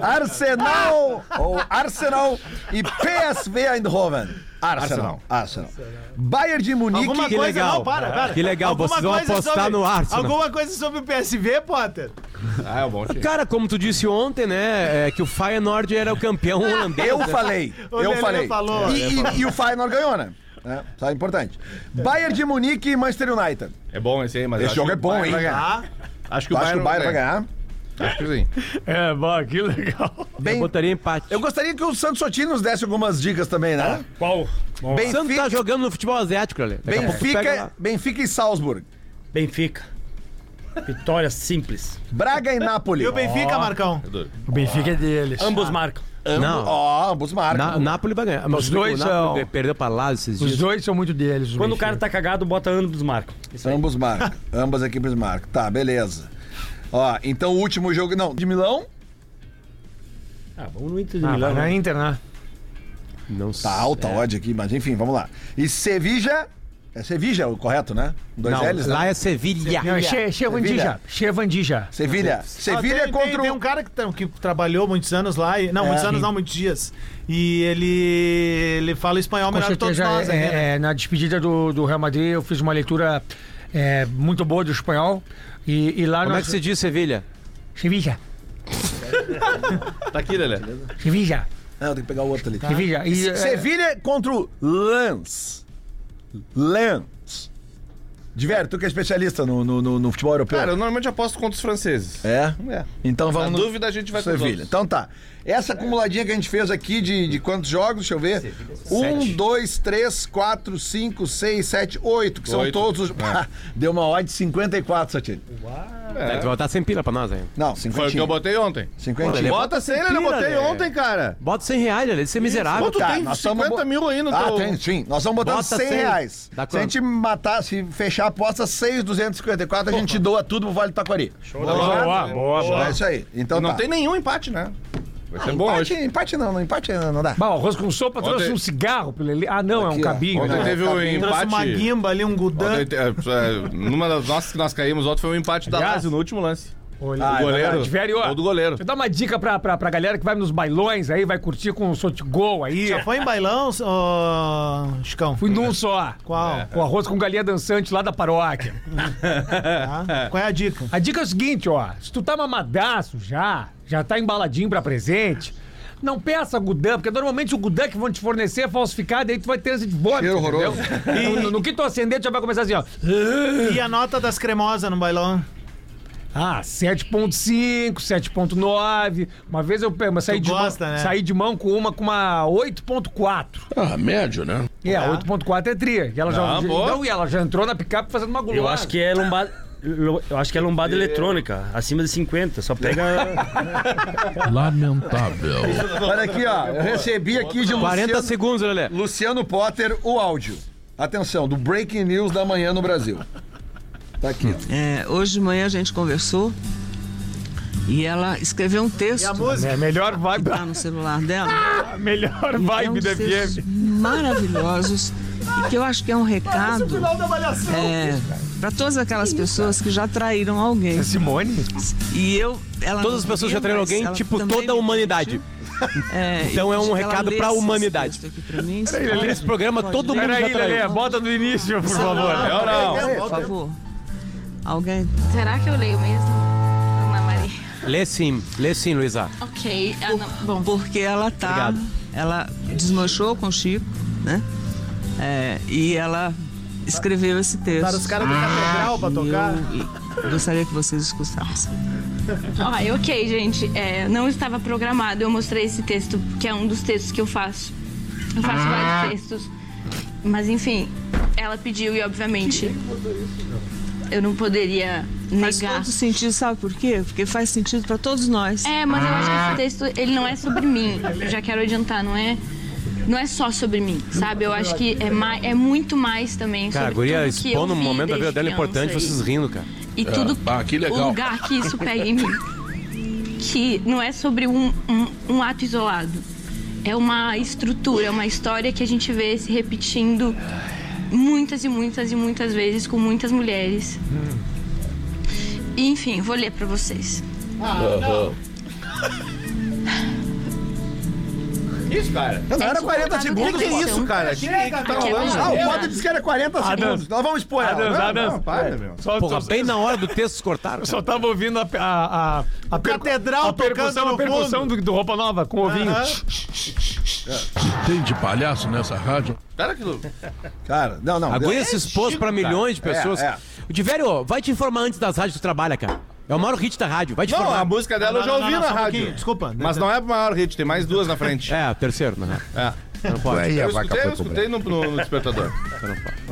B: Arsenal. ou Arsenal e PSV Eindhoven. Arsenal. Arsenal. Bayern de Munique.
C: Alguma
E: que
C: coisa,
E: legal.
C: não, para, para.
E: Que legal,
C: Alguma
E: vocês vão apostar
C: sobre-
E: no Arsenal.
C: Alguma coisa sobre o PSV, Potter?
F: Ah, é um bom time.
E: Cara, como tu disse ontem, né? É que o Feyenoord era o campeão holandês.
B: Eu
E: né?
B: falei.
C: O
B: eu
C: Lelê
B: falei.
C: falou.
B: E, e- e o Feyenoord ganhou, né? É, tá importante. Bayern de Munique e Manchester United.
F: É bom esse aí, mas
B: Esse jogo
F: que
B: é
F: o
B: bom,
F: Bayern
B: hein?
F: vai ganhar. Acho que o Bayern,
B: o Bayern vai ganhar?
F: Acho que sim.
D: É, bom, que legal.
B: Bem,
E: Eu botaria empate.
B: eu gostaria que o Santos Sotini nos desse algumas dicas também, né?
G: Qual? Bom,
E: O Santos tá jogando no futebol asiático, ali.
B: Benfica,
E: lá.
B: Benfica e Salzburg.
G: Benfica. Vitória simples.
B: Braga e Nápoles.
C: E o Benfica, Marcão?
F: É.
D: O Benfica é deles.
G: Ambos marcam.
E: Não.
B: Ó, ambos marcam.
E: Na, Napoli vai ganhar.
D: Os dois são-
E: perdeu pra lá esses
D: Os
E: dias.
D: dois são muito deles.
G: Quando o
D: Benfica.
G: cara tá cagado, bota ambos marcam. Isso aí.
B: Ambos marcam. Ambas equipes marcam. Tá, beleza. Ó, então o último jogo. Não, de Milão.
G: Ah, vamos no Inter de
D: Ah,
G: Milão.
D: vai na
G: né?
D: Inter, né?
E: Não
B: Tá alta a odd aqui, mas enfim, vamos lá. E Sevilla. É Sevilla o correto, né? Dois
E: Não,
B: L's, né?
E: lá é Sevilha.
D: Não, é Che- Chevandija. Chevandija.
B: Sevilha. Sevilha contra
C: tem,
B: o.
C: tem um cara que, tá- que trabalhou muitos anos lá. E, não,
B: É.
C: muitos anos não, muitos dias. E ele, ele fala espanhol melhor que todos nós. aqui, né?
D: é, é, na despedida do, do Real Madrid, eu fiz uma leitura é, muito boa do espanhol. E, e lá
E: Como é
D: nós...
E: que se diz Sevilha?
D: Sevilla.
F: Tá aqui, Lelê.
D: Sevilla.
B: Não, tem que pegar o outro ali.
D: Sevilla. E, é,
B: Sevilha contra o Lens. Lens. Diver, tu que é especialista no, no, no- no futebol europeu.
F: Cara, eu normalmente aposto contra os franceses.
B: É?
F: É.
B: Então
F: Na
B: vamos. no-
F: dúvida a gente vai
B: Sevilha. Então tá. Essa acumuladinha que a gente fez aqui de, de quantos jogos? Deixa eu ver. Um, dois, três, quatro, cinco, seis, sete, oito. Que são
F: Oito.
B: todos os. Deu uma odd de 54, Satiro.
E: É. Tu vai botar 100 pila pra nós aí.
B: Não,
F: Foi o
B: 50.
F: que eu botei ontem.
B: 50.
E: Lelê,
F: Bota 100, Lelê, eu botei
E: Lelê.
F: ontem, cara.
E: Bota 100 reais, você é miserável.
F: Pô, tu
B: Tá,
F: tem
B: nós
F: 50
B: tamo bo-
F: mil aí no
B: Ah,
F: teu...
B: tem, sim. Nós vamos botar
E: Bota
B: 100
E: 100.
B: reais.
E: Dá
B: se a
E: quanto?
B: gente matar, se fechar a aposta 6,254, a gente doa tudo pro Vale do Taquari.
D: boa, boa, boa.
B: É isso aí. Então
F: Não
B: tá.
F: tem nenhum empate, né? Vai ser bom
B: empate,
F: hoje.
B: empate não, não, empate não dá.
D: Bom, arroz com sopa
F: Ontem-
D: trouxe um cigarro pra ele. Ah, não, é
B: Aqui,
D: um
B: ó.
D: cabinho.
F: Ontem
D: né?
F: teve um
B: Trouxe
C: Trouxe uma
F: empate...
C: guimba ali, um gudã.
F: Ontem, é, é, numa das nossas que nós caímos ontem foi um empate da
D: Aliás-
F: Lazio no último lance.
D: Olha,
B: Ah,
F: O goleiro.
D: Velho, ó,
F: do goleiro.
D: Deixa eu dar uma dica pra, pra, pra galera que vai nos bailões aí, vai curtir com o Sotigol aí.
C: Já foi em bailão, ô, Chicão?
D: Fui num só.
C: Qual?
D: Com arroz com galinha dançante lá da paróquia.
C: Tá? Qual é a dica?
D: A dica é o seguinte, ó. Se tu tá mamadaço já, já tá embaladinho pra presente, não peça Gudan, porque normalmente o Gudan que vão te fornecer é falsificado, aí tu vai ter esse de vômito,
B: Cheiro horroroso.
D: E no, no que tu acender, tu já vai começar assim, ó.
C: E a nota das cremosas no bailão?
D: Ah, 7.5, 7.9. Uma vez eu, eu saí,
C: Tu
D: de
C: gosta,
D: mão,
C: né?
D: saí de mão com uma com uma 8.4.
A: Ah, médio, né?
D: É, 8.4 é tria. E ela, já,
F: Ah, boa.
D: não, e ela já entrou na picape fazendo uma gulosa.
G: Eu acho que é lombada. Eu acho que é lombada eletrônica, acima de 50. Só pega.
A: Lamentável.
B: Olha aqui, ó. Eu recebi aqui de
E: 40
B: Luciano,
E: segundos, Lelê.
B: Luciano Potter o áudio. Atenção, do Breaking News da manhã no Brasil. Tá aqui.
L: É, hoje de manhã a gente conversou e ela escreveu um texto
D: É a melhor vibe,
L: que tá no celular dela.
D: a melhor
L: É
D: vibe
L: uns
D: da
L: textos
D: FM.
L: maravilhosos e que eu acho que é um recado é, para todas aquelas pessoas que já traíram alguém.
D: Simone?
L: E eu, ela
E: Todas as
L: não
E: pessoas
L: viu,
E: já traíram alguém, tipo toda a humanidade.
L: É,
E: Então
L: e
E: é um
L: que
E: recado pra
L: lesse esse
E: humanidade.
L: mim.
E: Nesse programa todo mundo
D: Peraí, Lelê, bota do início, por favor.
F: Eu não.
L: Por favor. Alguém
M: Será que eu leio mesmo, Ana Maria?
E: Lê sim, lê sim, Luísa.
M: Ok. ah, não, bom,
L: porque ela tá.
E: Obrigado.
L: Ela desmanchou com o Chico, né? É, e ela escreveu esse texto.
C: Para os caras do catedral pra tocar.
L: eu gostaria que vocês escutassem.
M: Ai, ok, gente. É, não estava programado. Eu mostrei esse texto, que é um dos textos que eu faço. Eu faço vários textos. Mas enfim, ela pediu e obviamente eu não poderia
L: Faz
M: negar.
L: todo sentido, sabe por quê? Porque faz sentido para todos nós.
M: É, mas eu acho que esse texto ele não é sobre mim. Eu já quero adiantar, não é? Não é só sobre mim, sabe? Eu acho que é, mais, é muito mais também
E: Cara, a
M: sobre
E: guria
M: tudo que eu vi
E: momento da vida dela importante, vocês rindo, cara.
M: E, e tudo,
A: Ah, que legal.
M: o lugar que isso pega em mim. Que não é sobre um, um, um ato isolado. É uma estrutura, é uma história que a gente vê se repetindo muitas e muitas e muitas vezes com muitas mulheres. E, enfim, vou ler pra vocês.
F: Isso, cara.
B: Não, não era 40 segundos.
F: O que, que é isso, cara? O que, que, que tá
M: é
F: rolando?
B: Ah, o. Potter disse que era 40 segundos. Nós vamos expor ela.
D: Adams,
B: Não,
D: Adams.
B: não,
F: Para, meu.
D: Só,
E: Porra,
D: só,
E: bem na hora do texto cortaram.
D: eu só tava ouvindo a, a, a, a
C: Catedral
D: a percussão,
C: tocando no
D: a percussão do, do Roupa Nova com o ovinho.
A: Tem de palhaço nessa rádio?
F: Cara, aquilo.
B: Cara, não, não.
E: A guria se expôs pra milhões de pessoas.
B: É, é.
E: O Tiverio, vai te informar antes das rádios que tu trabalha, cara. É o maior hit da rádio, vai te
F: Não, a música dela eu já ouvi
C: não,
F: na
C: um
F: rádio.
C: desculpa.
F: Mas não é o maior hit, tem mais duas na frente.
E: É, o terceiro, né?
F: É.
E: Não pode.
A: Aí a
F: Eu
A: vaca
F: escutei, eu
A: foi pro
F: escutei no, no- no despertador.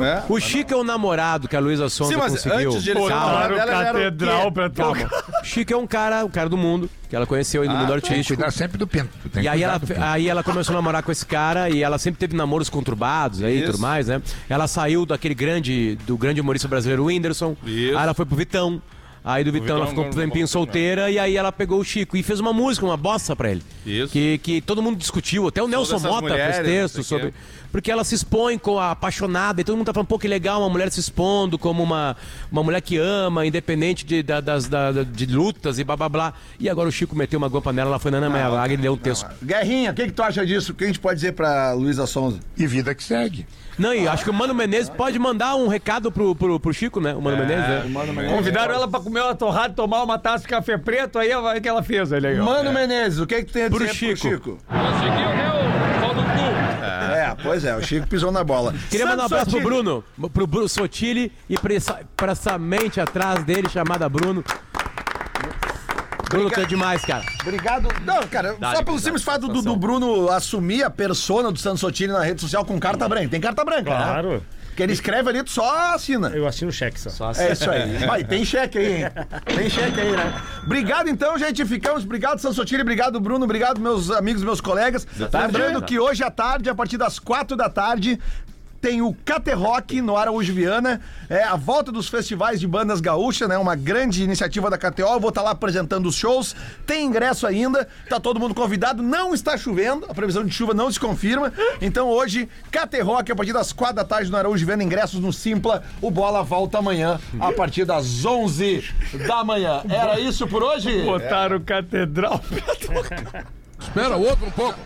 F: É.
E: O Chico é o namorado que a Luísa Sonza
F: Sim, mas
E: conseguiu.
F: antes de ele ser
E: Calma.
F: namorado ele era o
D: catedral pra tocar.
E: O Chico é um cara, um cara do mundo, que ela conheceu aí no
F: Ah,
E: mundo
F: tá.
E: artístico.
A: Cuidar sempre do pinto. Tem que
E: E aí
A: cuidar
E: ela,
A: do pinto.
E: aí ela começou a namorar com esse cara e ela sempre teve namoros conturbados aí e
F: Isso.
E: tudo mais, né? Ela saiu daquele grande, do grande humorista brasileiro Whindersson.
F: Isso.
E: Aí ela foi pro Vitão. Aí do Vitão ela ficou um tempinho solteira e aí ela pegou o Chico e fez uma música, uma bossa pra ele.
F: Isso.
E: Que, que todo mundo discutiu, até o Nelson Mota
F: mulheres,
E: fez texto sobre. Porque ela se expõe com a apaixonada e todo mundo tá falando, pô, que legal uma mulher se expondo como uma, uma mulher que ama, independente de, da- das, da- de lutas e blá blá blá. E agora o Chico meteu uma guampa nela, ela foi na Ana Maria Braga e deu um texto.
B: Guerrinha, o que, que tu acha disso? O que a gente pode dizer pra Luísa Sonza?
A: E vida que segue.
E: Não, e acho que o Mano Menezes pode mandar um recado pro, pro, pro Chico, né? O Mano Menezes, né?
D: Convidaram ela pra comer uma torrada, tomar uma taça de café preto, aí o que ela fez ali. ó.
B: Mano Menezes, o que, que tu tem a
E: Pro
B: dizer
E: Chico.
B: pro Chico? É, pois é, o Chico pisou na bola.
E: Queria mandar um abraço pro. Bruno, pro Bruno Sotile e pra essa, pra essa mente atrás dele chamada Bruno. Bruno, tu é demais, cara.
B: Obrigado. Não, cara,
E: Dá-lhe,
B: só pelo simples fato do, do Bruno assumir a persona do Santos Sotile na rede social com carta branca. Tem carta branca, né?
G: Claro.
B: Que ele escreve ali, tu só assina.
G: Eu assino o cheque só.
B: É isso aí. Vai, tem cheque aí, hein? Tem cheque aí, né? Obrigado então, gente. Ficamos. Obrigado, Sansotiri. Obrigado, Bruno. Obrigado, meus amigos, meus colegas.
F: tarde.
B: Lembrando que hoje à tarde, a partir das quatro da tarde. Tem o Cate Rock no Araújo Viana, é a volta dos festivais de bandas gaúchas, né? Uma grande iniciativa da KTO. Eu vou estar lá apresentando os shows. Tem ingresso ainda, tá todo mundo convidado. Não está chovendo, a previsão de chuva não se confirma. Então hoje, Cate Rock a partir das quatro da tarde no Araújo Viana, ingressos no Simpla. O Bola volta amanhã a partir das 11 da manhã. Era isso por hoje?
D: Botaram catedral.
A: Espera outro um pouco.